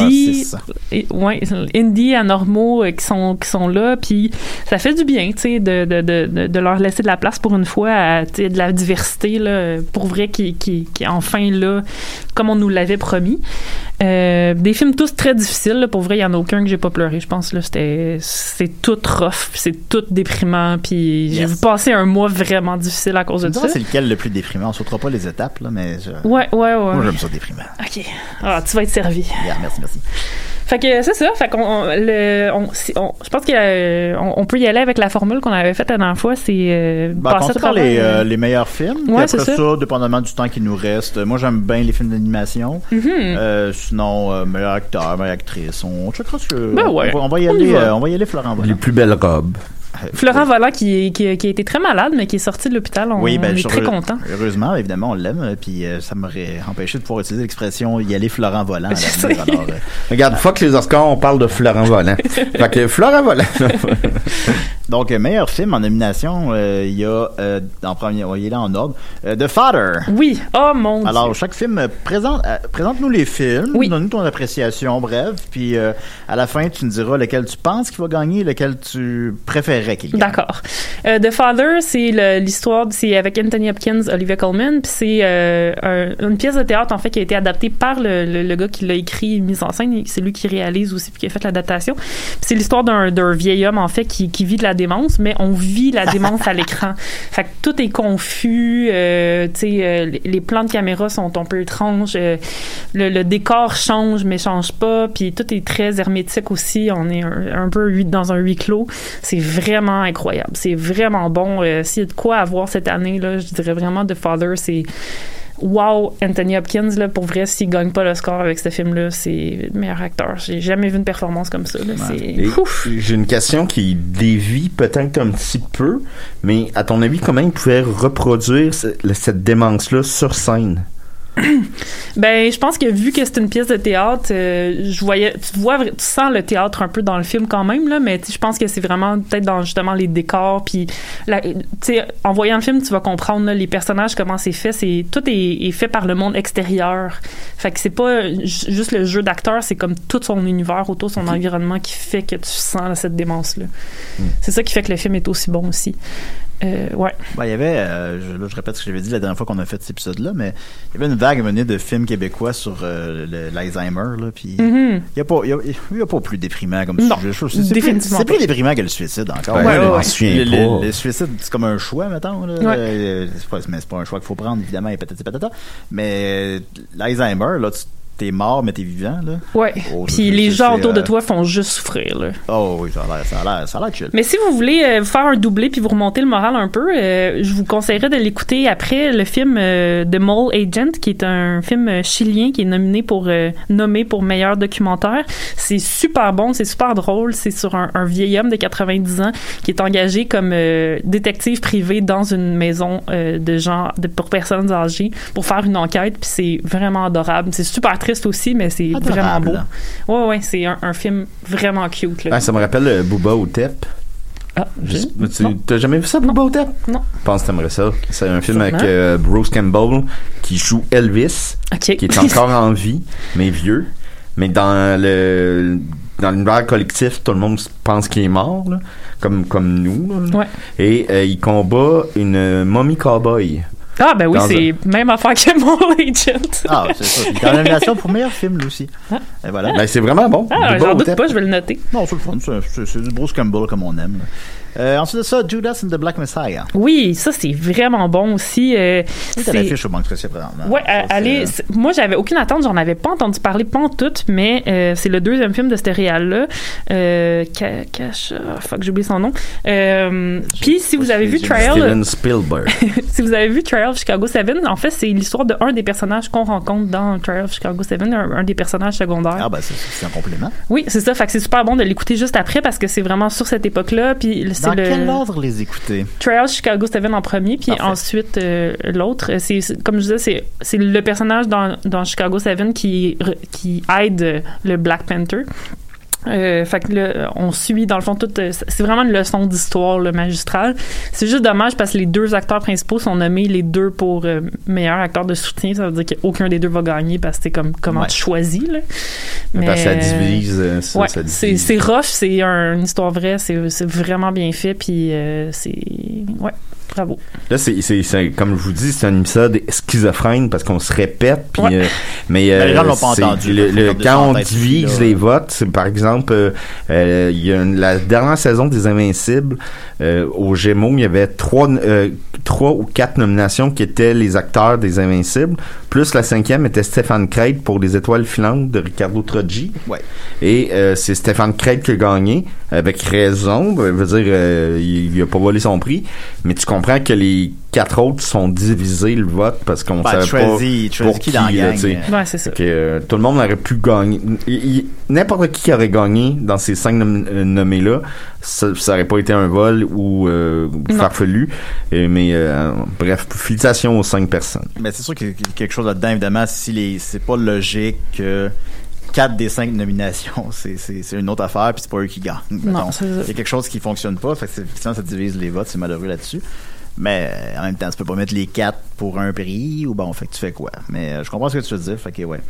indie, 6. et- ouais, indie anormaux euh, qui sont qui sont là, puis ça fait du bien, tu sais, de, de, de, de, leur laisser de la place pour une fois, à, tu sais, de la diversité là, pour vrai qui, qui, qui est enfin là, comme on nous l'avait promis. Euh, des films tous très difficiles, là, pour vrai, il y en a aucun que j'ai pas pleuré, je pense là, c'était c'est tout rough, c'est tout déprimant, puis j'ai Yes. vu passer un mois vraiment difficile à cause de ça. c'est lequel le plus déprimant? On sautera pas les étapes, là, mais je- Ouais, ouais, ouais. moi, j'aime ça déprimant. OK. Ah, tu vas être servi. Yeah, merci, merci. Fait que c'est ça. Fait qu'on on- le, on, si- on- je pense qu'on on peut y aller avec la formule qu'on avait faite la dernière fois. C'est euh, Ben, passer par les, euh, euh, les meilleurs films. Ouais, après c'est ça, ça. dépendamment du temps qui nous reste. Moi, j'aime bien les films d'animation. mhm. Euh, sinon, euh, meilleur acteur, meilleure actrice. On checkera ce que. Ben ouais. on, va, on va y On y aller. va. euh, on va y aller, Florent. Les plus belles robes. Florent Volant qui, est- qui, a- qui a été très malade, mais qui est sorti de l'hôpital. On, Oui, ben, on est très content. Heureusement, évidemment, on l'aime. euh, Puis euh, ça m'aurait empêché de pouvoir utiliser l'expression y aller Florent volant. à Je l'avenir. sais. Alors, euh, Regarde, fuck les Oscars, on parle de Florent Volant. fait que Florent Volant. donc, meilleur film en nomination, euh, il y a, euh, en premier, on va y aller en ordre, euh, The Father. Oui. Oh mon Alors, Dieu. chaque film, euh, présente, présente-nous les films, Oui. donne-nous ton appréciation, bref, puis euh, à la fin, tu nous diras lequel tu penses qu'il va gagner, lequel tu préférerais qu'il gagne. D'accord. Euh, The Father, c'est l'histoire, c'est avec Anthony Hopkins, Olivia Colman, puis c'est euh, un- une pièce de théâtre en fait qui a été adaptée par le, le, le gars qui l'a écrit, mise en scène, c'est lui qui réalise aussi puis qui a fait l'adaptation. C'est l'histoire d'un vieil homme en fait qui, qui vit de la démence, mais on vit la démence à l'écran. Fait que tout est confus, euh, tu sais, les- plans de caméra sont un peu étranges, le, le décor change mais change pas, puis tout est très hermétique aussi. On est un, un peu dans un huis clos. C'est vraiment incroyable. C'est vraiment bon. Euh, S'il y a de quoi à voir cette année, là, je dirais vraiment The Father, c'est wow, Anthony Hopkins, là, pour vrai, s'il gagne pas le score avec ce film-là, c'est le meilleur acteur. J'ai jamais vu une performance comme ça. C'est. J'ai une question qui dévie peut-être un petit peu, mais à ton avis, comment il pouvait reproduire cette démence-là sur scène? Ben, je pense que vu que c'est une pièce de théâtre, euh, je voyais, tu vois, tu sens le théâtre un peu dans le film quand même là, mais je pense que c'est vraiment peut-être dans justement les décors, puis la- tu sais, en voyant le film, tu vas comprendre là, les personnages comment c'est fait, c'est tout est, est fait par le monde extérieur. Fait que c'est pas ju- juste le jeu d'acteur, c'est comme tout son univers autour, son environnement qui fait que tu sens là, cette démence là. C'est ça qui fait que le film est aussi bon aussi. Euh, ouais. Ben, il y avait, euh, je, là, je répète ce que j'avais dit la dernière fois qu'on a fait cet épisode-là, mais il y avait une vague venue de films québécois sur euh, l'Alzheimer, là, puis il Mhm. y a pas, il y a, y a pas plus déprimant comme Non, sujet. C'est- plus- définitivement C'est plus pas. déprimant que le suicide encore. Ouais, Ouais, je ouais, m'en ouais. souviens Le, pas. le- le suicide, c'est comme un choix, mettons. Là. Ouais. Euh, c'est pas, mais c'est pas un choix qu'il faut prendre, évidemment, et patati patata. Mais l'Alzheimer, là, tu t'es mort, mais t'es vivant, là. Ouais. Oh, Puis les gens autour de euh, toi font juste souffrir, là. Oh oui, ça a l'air, ça a l'air, ça a l'air chill. Mais si vous voulez euh, faire un doublé puis vous remonter le moral un peu, euh, je vous conseillerais de l'écouter après le film The Mole Agent, qui est un film chilien qui est nominé pour nommé pour meilleur documentaire. C'est super bon, c'est super drôle. C'est sur un, un vieil homme de 90 ans qui est engagé comme détective privé dans une maison de gens de, pour personnes âgées pour faire une enquête. Puis c'est vraiment adorable. C'est super triste aussi, mais c'est vraiment beau. Ouais, ouais, c'est un, un film vraiment cute. Là. Ah, ça me rappelle euh, Booba. Ah, Je sais- non. tu t'as jamais vu ça, Booba Otep? Non. Je pense que t'aimerais ça. C'est un film Sûrement. avec euh, Bruce Campbell qui joue Elvis, qui est encore en vie, mais vieux. Mais dans le dans l'univers collectif, tout le monde pense qu'il est mort, là, comme comme nous. là. Ouais. Et euh, il combat une mommy cowboy. Ah, ben oui, c'est même affaire que mon agent. Ah, c'est ça. Il est en nomination pour meilleur film, lui aussi. Et voilà. Ben, c'est vraiment bon. Ah, j'en doute pas, je vais le noter. Non, c'est le fun. C'est- du Bruce Campbell comme on aime. là. Euh, ensuite de ça, Judas and the Black Messiah. Oui, ça, c'est vraiment bon aussi. euh, C'est à c'est- l'affiche au Banque Pressier présentement. Ouais, Ça, euh, c'est- allez, c'est- moi j'avais aucune attente, j'en avais pas entendu parler pas en tout, mais euh, c'est le deuxième film de ce réal-là. Euh, Ka- Kasha, fuck, j'ai oublié son nom. Euh, Puis si vous avez vu Trial, Steven Spielberg. si vous avez vu Trial of Chicago 7, en fait c'est l'histoire de un des personnages qu'on rencontre dans Trial of Chicago 7, un, un des personnages secondaires. Ah, ben, c'est- c'est un complément. Oui, c'est ça, fait que c'est super bon de l'écouter juste après parce que c'est vraiment sur cette époque-là. Puis Dans le quel ordre les écouter? Trial Chicago 7 en premier, puis Parfait. ensuite euh, l'autre. C'est comme je disais, c'est le personnage dans, dans Chicago 7 qui qui aide le Black Panther. Euh, fait que là, on suit dans le fond toute. euh, C'est vraiment une leçon d'histoire le magistral. C'est juste dommage parce que les deux acteurs principaux sont nommés les deux pour euh, meilleur acteur de soutien. Ça veut dire qu'aucun des deux va gagner parce que c'est comme comment Ouais. tu choisis là. Parce que ça Mais- divise. euh, ça, Ouais, ça c'est divise. c'est rough, c'est un- une histoire vraie, c'est c'est vraiment bien fait, puis euh, c'est ouais, bravo. Là, c'est, c'est, c'est- comme je vous dis, c'est un épisode schizophrène parce qu'on se répète. Puis, Ouais. euh, mais Ben, les gens euh, l'ont pas entendu, le- le- quand on divise là. les votes, c'est par exemple, euh, euh, il y a une- la dernière saison des Invincibles euh, au Gémeaux, il y avait trois, euh, trois ou quatre nominations qui étaient les acteurs des Invincibles. Plus la cinquième était Stéphane Crête pour Les Étoiles filantes de Ricardo Troggi. Ouais. Et euh, c'est Stéphane Crête qui a gagné, avec raison. Je veux dire, euh, il, il a pas volé son prix. Mais tu comprends que les quatre autres sont divisés le vote parce qu'on Ben, savait pas pour qui dans la là. Ouais, c'est ça. Fait que, euh, tout le monde aurait pu gagner. N'importe qui qui aurait gagné dans ces cinq nom- euh, nommés-là, ça, ça aurait pas été un vol ou euh, Non. farfelu. Euh, mais euh, bref, félicitations aux cinq personnes. Mais c'est sûr qu'il y a quelque chose là-dedans, évidemment, si les, c'est pas logique que quatre des cinq nominations, c'est, une autre affaire, puis c'est pas eux qui gagnent. ça. Il y a quelque chose qui fonctionne pas, fait que ça divise les votes, c'est malheureux là-dessus. Mais euh, en même temps, tu peux pas mettre les quatre pour un prix, ou bon, fait que tu fais quoi? Mais euh, je comprends ce que tu veux dire, fait que ouais.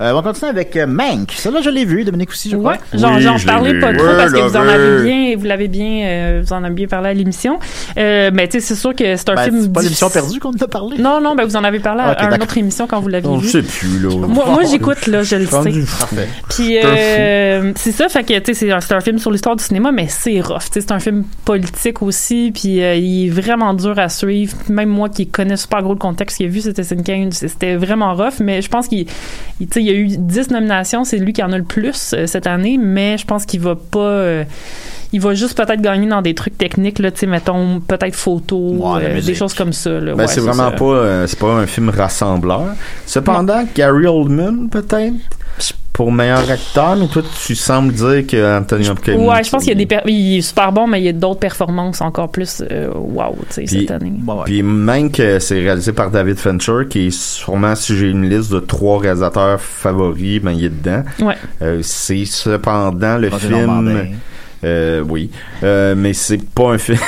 Euh, on va continuer avec euh, Mank. Celle-là, je l'ai vu, Dominique aussi, je crois. Ouais, j'en Oui, j'en je l'ai parlais pas trop Ouais, parce que vous en avez bien, vous l'avez bien, euh, vous en avez bien parlé à l'émission. Euh, mais tu sais, c'est sûr que c'est un Ben, film. c'est pas l'émission perdue qu'on en a parlé. Non, non, ben vous en avez parlé Ah, à, une autre émission quand vous l'aviez vu. sait plus, là. Moi, moi j'écoute là, je le sais. Parfait. Puis euh, c'est ça, fait que tu sais, c'est un, c'est un film sur l'histoire du cinéma, mais c'est rough. Tu sais, C'est un film politique aussi, puis euh, il est vraiment dur à suivre. Même moi qui connais super gros le contexte, qui a vu Kane, c'était vraiment rough. Mais je pense qu'il, sais, il y a eu 10 nominations, c'est lui qui en a le plus euh, cette année, mais je pense qu'il va pas. euh, il va juste peut-être gagner dans des trucs techniques, là, tu sais, mettons, peut-être photo, Ouais, euh, des choses comme ça. Là. Ben, Ouais, c'est vraiment ça. pas, euh, c'est pas un film rassembleur. Cependant, Gary Oldman, peut-être, pour meilleur acteur, mais toi, tu sembles dire que Anthony Hopkins. Ouais, je pense qu'il y a des per- il est super bon, mais il y a d'autres performances encore plus euh, wow, tu sais, Puis- cette année. Bon, ouais. Puis même que c'est réalisé par David Fincher, qui est sûrement, si j'ai une liste de trois réalisateurs favoris, ben il est dedans. Ouais. Euh, c'est cependant le film. Euh, oui. Euh, mais c'est pas un film.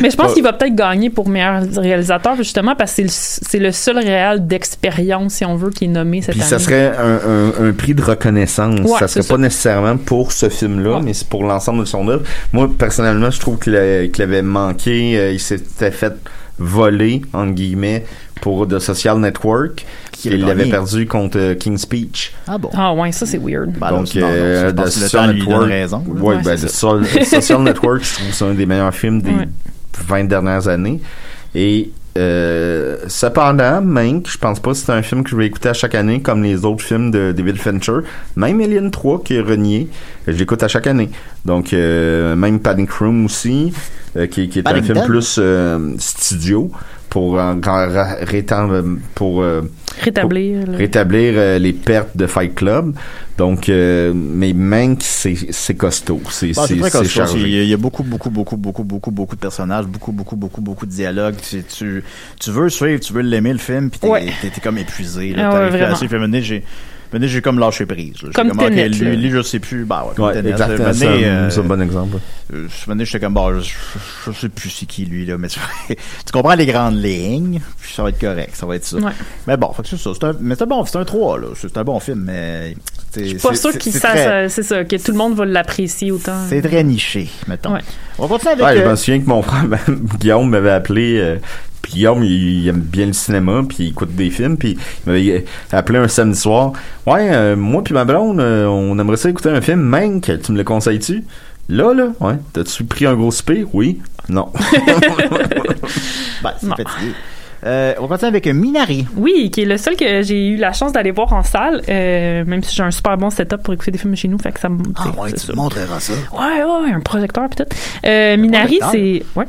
Mais je pense qu'il va peut-être gagner pour meilleur réalisateur, justement, parce que c'est le, c'est le seul réal d'expérience, si on veut, qui est nommé cette Puis année. ça serait un, un, un prix de reconnaissance. Ouais, ça serait pas ça. nécessairement pour ce film-là, mais c'est pour l'ensemble de son œuvre. Moi, personnellement, je trouve qu'il avait manqué. euh, il s'était fait voler, entre guillemets, pour The Social Network. Il l'avait perdu contre euh, King's Speech. Ah bon? Ah ouais, ça c'est weird. Ben alors, Donc, euh, The Social Network. raison. là. Ouais, Ouais, ben, c'est The Social Network, je trouve c'est un des meilleurs films des Ouais. 20 dernières années. Et euh, cependant, Mank, je pense pas que c'est un film que je vais écouter à chaque année comme les autres films de David Fincher. Même Alien 3 qui est renié, je l'écoute à chaque année. Donc euh, même Panic Room aussi, euh, qui, qui est un film plus euh, studio pour euh, pour euh, Rétablir. rétablir euh, les pertes de Fight Club. Donc, euh, mais Mank, c'est c'est costaud. C'est Ah, c'est chargé. Il y a- beaucoup, beaucoup, beaucoup, beaucoup, beaucoup, beaucoup de personnages, beaucoup, beaucoup, beaucoup, beaucoup de dialogues. Tu, tu, tu veux le suivre, tu veux l'aimer le film, puis t'es Ouais. comme épuisé. Ah Là, ouais, T'arrives plus à suivre. J'ai donné, j'ai comme lâché prise. là. Comme comme, lui, lui, je sais plus. Bah ouais, comme exactement. C'est un, euh, un bon exemple. euh, donné, j'étais comme, bah, je, je, sais plus c'est qui lui, là, mais tu, tu comprends les grandes lignes, puis ça va être correct, ça va être ça. Ouais. Mais bon, c'est ça. C'est un, mais c'est un bon, c'est un 3, là. C'est un bon film, mais. Je suis pas sûr qu'il ça, ça- c'est ça, que tout le monde va l'apprécier autant. C'est très niché, mettons. Ouais. On continue avec. Ouais, je euh, me souviens que mon frère Guillaume m'avait appelé. euh, puis Guillaume, il, il aime bien le cinéma, puis il écoute des films, puis il m'avait appelé un samedi soir. Ouais, euh, moi puis ma blonde, euh, on aimerait ça écouter un film. Mank, tu me le conseilles-tu? Là, là, ouais. T'as-tu pris un gros spé? Oui. Non. Ben, c'est fatigué. Euh, on continue avec Minari. Oui, qui est le seul que j'ai eu la chance d'aller voir en salle, euh, même si j'ai un super bon setup pour écouter des films chez nous, fait que ça me. Ah ouais, tu montreras ça. Ouais, ouais, un projecteur peut-être. Euh, Minari, c'est ouais,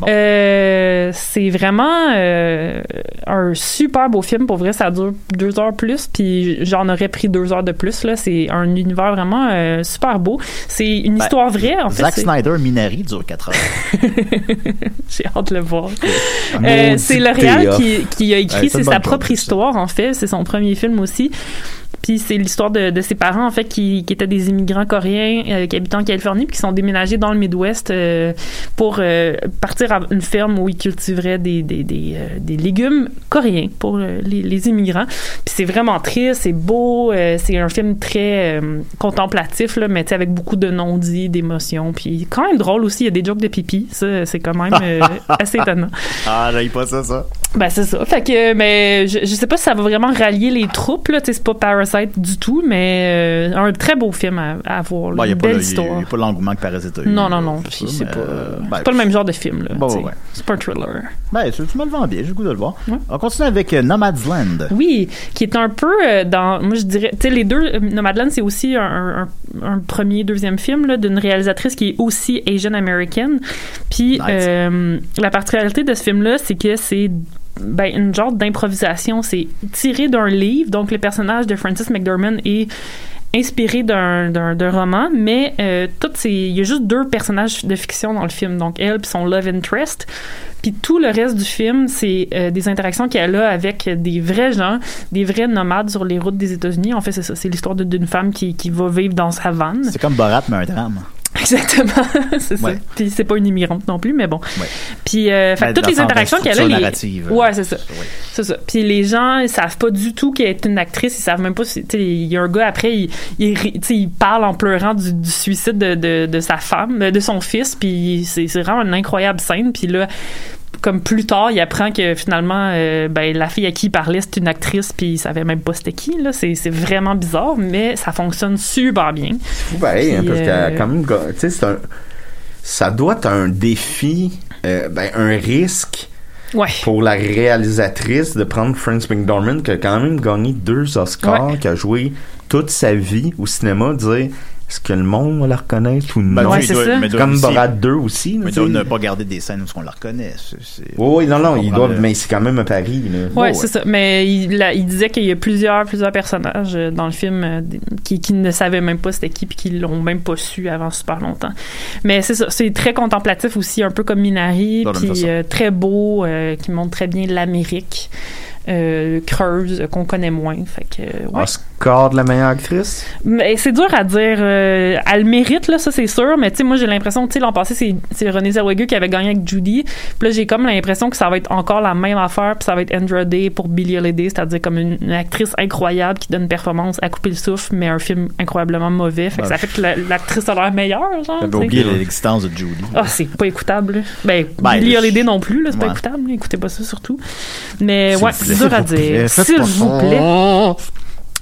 Bon. Euh, c'est vraiment euh, un super beau film. Pour vrai, ça dure deux heures plus, puis j'en aurais pris deux heures de plus. Là, c'est un univers vraiment super beau. C'est une Ben, histoire vraie. En fait, Zack c'est- Snyder, Minari, dure 4 heures. J'ai hâte de le voir. C'est le réal Qui, qui a écrit, Ouais, c'est sa propre histoire en fait, c'est son premier film aussi. Puis c'est l'histoire de, de ses parents en fait qui, qui étaient des immigrants coréens euh, qui habitaient en Californie puis qui sont déménagés dans le Midwest euh, pour euh, partir à une ferme où ils cultiveraient des, des, des, des légumes coréens pour les, les immigrants. Puis c'est vraiment triste, c'est beau, c'est un film très contemplatif là, mais tu sais, avec beaucoup de non-dits, d'émotions, puis quand même drôle aussi. Il y a des jokes de pipi, ça c'est quand même assez étonnant. Ah, j'aille pas ça, ça. Ben c'est ça. Fait que mais je, je sais pas si ça va vraiment rallier les troupes là, tu sais c'est pas Parasite du tout mais euh, un très beau film à, à voir, là. Bon, il n'y a, une pas belle le- y histoire. y a pas l'engouement que Parasite a eu. Non non non, c'est pas euh, ben, pas le même genre de film là, Bon, ouais. C'est pas un thriller. Ben, tu, tu me le vends bien, j'ai le goût de le voir. Ouais. On continue avec euh, Nomadland. Oui, qui est un peu dans. Moi, je dirais. Tu sais, les deux. Nomadland, c'est aussi un, un- un premier, deuxième film d'une réalisatrice qui est aussi Asian American. Puis, Nice. la particularité de ce film-là, c'est que c'est. Ben, une genre d'improvisation. C'est tiré d'un livre. Donc, le personnage de Francis McDormand est inspiré d'un, roman, mais euh, toutes ces, il y a juste deux personnages de fiction dans le film, donc elle puis son love interest. Puis tout le reste du film, c'est euh, des interactions qu'elle a avec des vrais gens, des vrais nomades sur les routes des États-Unis. En fait, c'est ça, c'est l'histoire d'une femme qui, qui va vivre dans sa vanne. C'est comme Borat, mais un drame. Exactement, c'est Ouais. ça. Puis c'est pas une immigrante non plus, mais bon. Ouais. Puis euh, fait Ben, toutes les interactions qu'elle a, les... narrative. ouais, c'est ça. Ouais. C'est ça. Puis les gens, ils savent pas du tout qu'elle est une actrice. Ils savent même pas si. Tu sais, il y a un gars après, il, il, il parle en pleurant du, du suicide de, de, de sa femme, de son fils. Puis c'est c'est vraiment une incroyable scène. Puis là, comme plus tard, il apprend que finalement, euh, ben, la fille à qui il parlait, c'est une actrice. Puis il savait même pas c'était qui. Là, c'est c'est vraiment bizarre, mais ça fonctionne super bien. fou pareil, hein, parce qu'elle a euh, quand même, tu sais, c'est un, ça doit être un défi, euh, ben, un risque Ouais. pour la réalisatrice de prendre Frances McDormand, qui a quand même gagné deux Oscars, qui a joué toute sa vie au cinéma, dire est-ce que le monde va la reconnaître ou non? Ben, Ouais, oui, c'est ça. doit Comme aussi- Borat 2 aussi. Mais tu ils doivent sais. ne pas garder des scènes où on la reconnaît. Oui, oui, non, non, le- mais c'est quand même un pari. Là. Ouais, ouais. c'est ça. Mais il, là, il disait qu'il y a plusieurs, plusieurs personnages euh, dans le film euh, qui, qui ne savaient même pas c'était qui puis qui l'ont même pas su avant super longtemps. Mais c'est ça, c'est très contemplatif aussi, un peu comme Minari, puis euh, très beau, euh, qui montre très bien l'Amérique. euh, creuse qu'on connaît moins fait que ouais. Ah, ce Oscar de la meilleure actrice? Mais c'est dur à dire. euh, elle le mérite, là, ça, c'est sûr. Mais tu sais, moi, j'ai l'impression, tu sais, l'an passé, c'est, c'est Renée Zellweger qui avait gagné avec Judy. Puis là, j'ai comme l'impression que ça va être encore la même affaire. Puis ça va être Andra Day pour Billie Holiday, c'est-à-dire comme une, une actrice incroyable qui donne une performance à couper le souffle, mais un film incroyablement mauvais. Fait que Ben, ça fait que la- l'actrice a l'air meilleure, genre. J'avais oublié l'existence de Judy. Ah, c'est pas écoutable. là. Ben, Ben, Billie Holiday non plus, là, c'est pas écoutable. Écoutez pas ça surtout. Mais S'il ouais, c'est dur à s'il vous plaît, dire. S'il vous plaît.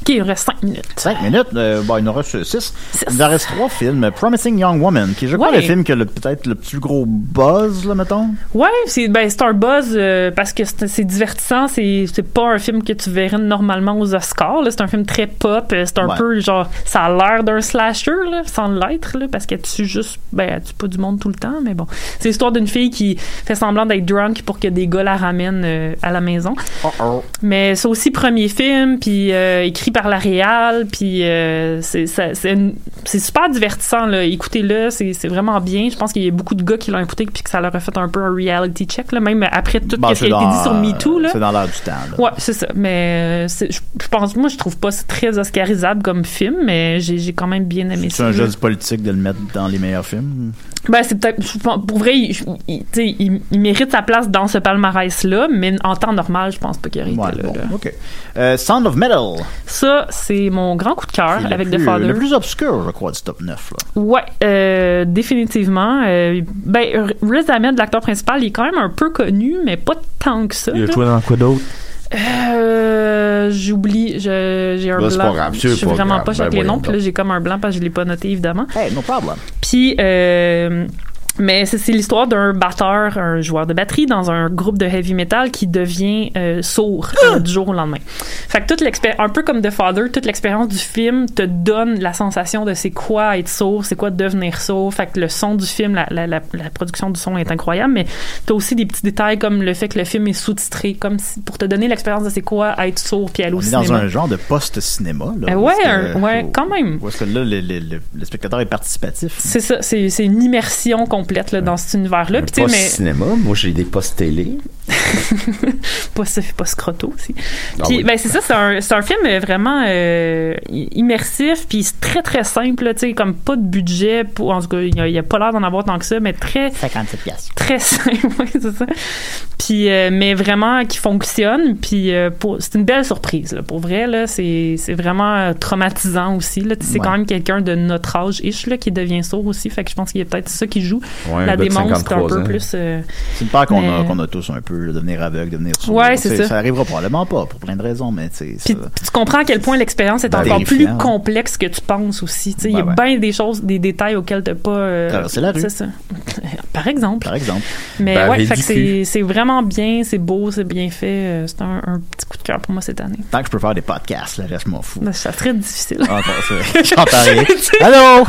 OK, il reste 5 minutes? 5 minutes, euh, bon, il nous en reste 6. Six. Il nous en reste 3 films. Promising Young Woman, qui est, je crois, Ouais. le film qui a peut-être le plus gros buzz, là, mettons. Ouais, c'est ben un buzz euh, parce que c'est divertissant, c'est pas un film que tu verrais normalement aux Oscars, c'est un film très pop, euh, c'est un Ouais. peu genre ça a l'air d'un slasher là, sans l'être parce qu'elle tue juste ben elle tue pas du monde tout le temps, mais bon, c'est l'histoire d'une fille qui fait semblant d'être drunk pour que des gars la ramènent euh, à la maison. Mais c'est aussi premier film, puis écrit par la Réal, puis euh, c'est c'est c'est super divertissant. là. Écoutez-le, c'est c'est vraiment bien. Je pense qu'il y a beaucoup de gars qui l'ont écouté puis que ça leur a fait un peu un reality check, là, même après tout Bon, ce qui a c'est été dit sur MeToo. Là. C'est dans l'air du temps, là. Ouais, c'est ça. Mais euh, c'est- je je pense, moi, je trouve pas ça très oscarisable comme film, mais j'ai quand même bien aimé C'est ça. un là. jeu politique de le mettre dans les meilleurs films? Ben, c'est peut-être. Pour vrai, il, il- tu sais, il- il mérite sa place dans ce palmarès-là, mais en temps normal, je pense pas qu'il aurait été Ouais, là, bon, là. OK. Euh, Sound of Metal. Ça, c'est mon grand coup de cœur avec plus- The Father. Le plus obscur, je crois, du top 9. Là. Ouais, euh, définitivement. Euh, ben, Riz Ahmed, l'acteur principal, il est quand même un peu connu, mais pas tant que ça. Il a là. joué dans quoi d'autre? Euh, j'oublie, je- j'ai un Ben, c'est blanc. pas grave, je suis pas vraiment grave. pas Ben, chaque les voyons noms, puis là j'ai comme un blanc parce que je l'ai pas noté évidemment. Hey, no problem. Puis, euh, mais c'est l'histoire d'un batteur, un joueur de batterie dans un groupe de heavy metal qui devient euh, sourd euh, du jour au lendemain. Fait que toute l'expérience, un peu comme The Father, toute l'expérience du film te donne la sensation de c'est quoi être sourd, c'est quoi devenir sourd. Fait que le son du film, la, la, la, la production du son est incroyable, mais t'as aussi des petits détails comme le fait que le film est sous-titré, comme si, pour te donner l'expérience de c'est quoi être sourd puis aller On au est dans cinéma. un genre de post-cinéma. là, Euh, où ouais, que- ouais, quand même. Est-ce que là, le, le- le- le spectateur est participatif? C'est ça, c'est une immersion complète là, dans cet univers-là. Puis sais, mais cinéma, moi j'ai des postes télé. pas, pas scroto aussi. Ah Puis, oui. ben, c'est ça, c'est un, c'est un film euh, vraiment euh, immersif, puis c'est très, très simple, là, tu sais, comme pas de budget, pour, en tout cas, il y a, pas l'air d'en avoir tant que ça, mais très, 57 piastres. très simple, ouais, c'est ça. Puis, euh, mais vraiment qui fonctionne, puis euh, pour- c'est une belle surprise, là, pour vrai, là, c'est, c'est vraiment traumatisant aussi, là, c'est Ouais. quand même quelqu'un de notre âge, ish, là, qui devient sourd aussi, fait que je pense qu'il y a peut-être ça qui joue. Ouais, La c'est un 53 peu ans. plus... euh, C'est une peur qu'on a, qu'on a tous un peu, là, devenir aveugle, devenir sourd. Ouais, c'est Tu ça. Ça arrivera probablement pas, pour plein de raisons, mais tu sais, tu comprends à quel point l'expérience est Ben, encore plus complexe que tu penses aussi. Tu sais, Il y a Ben ouais. bien des choses, des détails auxquels t'as pas. euh, Traverser la rue. C'est ça. Par exemple. par exemple. Mais Baver ouais, c'est vraiment bien, c'est beau, c'est bien fait. euh, C'est un, un petit coup de cœur pour moi cette année. Tant que je peux faire des podcasts, là, reste-moi fou. Mais Ça serait difficile. Ah, J'entends rien. Allô?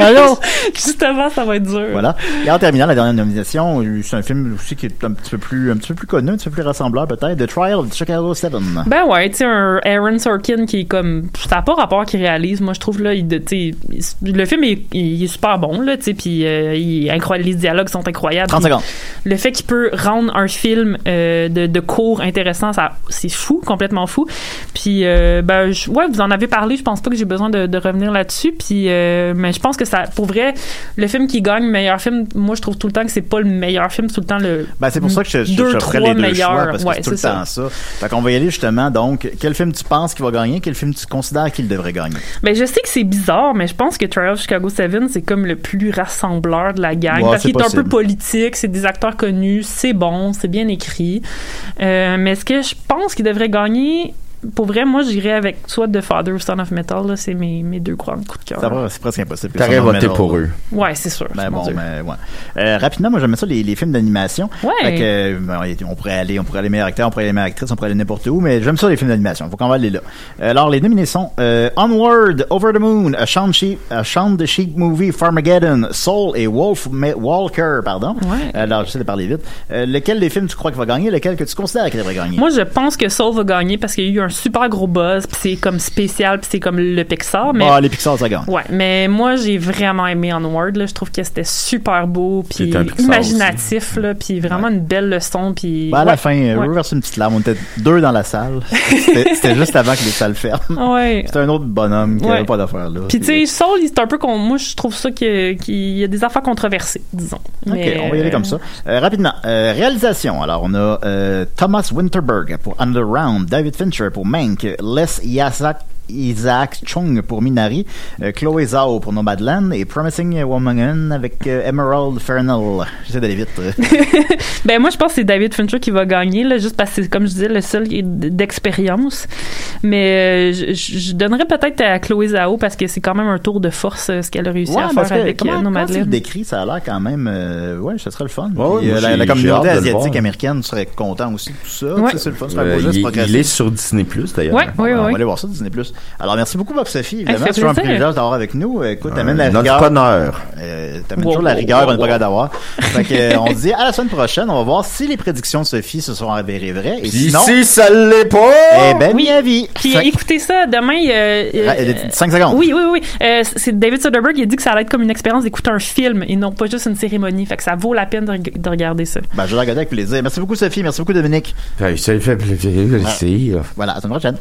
Allô? Justement, ça va être dur. Voilà. Et en terminant, la dernière nomination, c'est un film aussi qui est un petit peu plus, un petit peu plus connu, un petit peu plus rassembleur peut-être, The Trial of Chicago 7. Ben ouais, tu sais, un Aaron Sorkin qui est comme. Ça n'a pas rapport qu'il réalise. Moi, je trouve, là, il, le film est, il est super bon, là, tu sais, puis euh, il. Les dialogues sont incroyables. 30 Puis secondes. le fait qu'il peut rendre un film euh, de, de cours intéressant, ça, c'est fou, complètement fou. Puis, euh, ben, je- ouais, vous en avez parlé. Je pense pas que j'ai besoin de, de revenir là-dessus. Puis, euh, mais je pense que ça, pour vrai, le film qui gagne meilleur film, moi, je trouve tout le temps que c'est pas le meilleur film, c'est tout le temps le. Ben, c'est pour ça que je, je, Deux, je ferais trois les deux meilleurs. choix, parce que Ouais, c'est tout le c'est temps ça. Fait qu'on va y aller justement, donc, quel film tu penses qu'il va gagner, quel film tu considères qu'il devrait gagner? Ben, je sais que c'est bizarre, mais je pense que Trial of Chicago 7, c'est comme le plus rassembleur de la gang. Ouais, parce qu'il est un peu politique, c'est des acteurs connus, c'est bon, c'est bien écrit. Euh, mais est-ce que je pense qu'il devrait gagner? Pour vrai, moi, j'irais avec soit The Father ou Son of Metal. là, C'est mes, mes deux grands coups de cœur. Ça va, C'est presque impossible. T'aurais voté Metal- pour eux. Ouais, c'est sûr. Ben bon, mais ouais. Euh, rapidement, moi j'aimais ça les, les films d'animation. Ouais. Fait que, euh, ben, on pourrait aller, on pourrait aller meilleur acteur, on pourrait aller meilleure actrice, on pourrait aller n'importe où, mais j'aime ça les films d'animation. Faut qu'on va aller là. Euh, Alors les nominés sont euh, Onward, Over the Moon, A Shaun, Sheep, A Shaun the Sheep Movie, Farmageddon, Soul et Wolf Ma- Walker, pardon. Ouais. Alors j'essaie de parler vite. Euh, lequel des films tu crois qu'il va gagner, lequel que tu considères qu'il devrait gagner? Moi, je pense que Soul va gagner parce qu'il y a eu un super gros buzz, puis c'est comme spécial, puis c'est comme le Pixar. Mais Ah, les Pixar, ça gagne. Ouais, mais moi j'ai vraiment aimé Onward. Là. Je trouve que c'était super beau, puis imaginatif, là, puis vraiment une belle leçon. Puis Ben, à la fin, euh, ouais. verser une petite larme. On était deux dans la salle. C'était juste avant que les salles ferment. Ouais. C'était un autre bonhomme qui Ouais. n'avait pas d'affaires là. Puis tu sais, Soul, c'est un peu con. Moi, je trouve ça qu'il y a des affaires controversées, disons. Ok, on va y aller euh, comme ça. Euh, rapidement, euh, réalisation. Alors, on a euh, Thomas Winterberg pour Underground, David Fincher pour Mank, Les Yasak Isaac Chung pour Minari, euh, Chloé Zhao pour Nomadland et Promising Woman avec euh, Emerald Fernal. J'essaie d'aller vite. Ben moi je pense que c'est David Fincher qui va gagner là, juste parce que c'est comme je disais le seul qui est d- d'expérience. Mais euh, je, donnerais peut-être à Chloé Zhao parce que c'est quand même un tour de force euh, ce qu'elle a réussi Ouais, à faire que avec comment, euh, comment Nomadland. décris, ça a l'air quand même, euh, ouais, ce serait le fun. Ouais, ouais, Puis, moi, la, la communauté asiatique américaine serait content aussi de tout ça. Ouais. Tu sais, C'est le fun, c'est Euh, il, il est sur Disney Plus d'ailleurs. Ouais, oui, On va oui. aller voir ça, Disney+. Alors, merci beaucoup, Bob Sophie. Évidemment, c'est toujours un plaisir. privilège d'avoir avec nous. Écoute, t'amènes la rigueur. Euh, t'amènes Wow, toujours la rigueur wow, qu'on n'est pas capable d'avoir. Fait que, euh, on se dit à la semaine prochaine. On va voir si les prédictions de Sophie se sont avérées vraies. Et Puis sinon, si ça l'est pas, eh ben, Oui. avis. Puis Fait- écoutez ça demain. euh, euh, Ah, euh, cinq secondes. Oui, oui, oui. Euh, c'est David Soderbergh. Il a dit que ça allait être comme une expérience d'écouter un film et non pas juste une cérémonie. Fait que ça vaut la peine de, reg- de regarder ça. Ben, je vais regarder avec plaisir. Merci beaucoup, Sophie. Merci beaucoup, Dominique. ça lui fait plaisir. Voilà, à la semaine prochaine.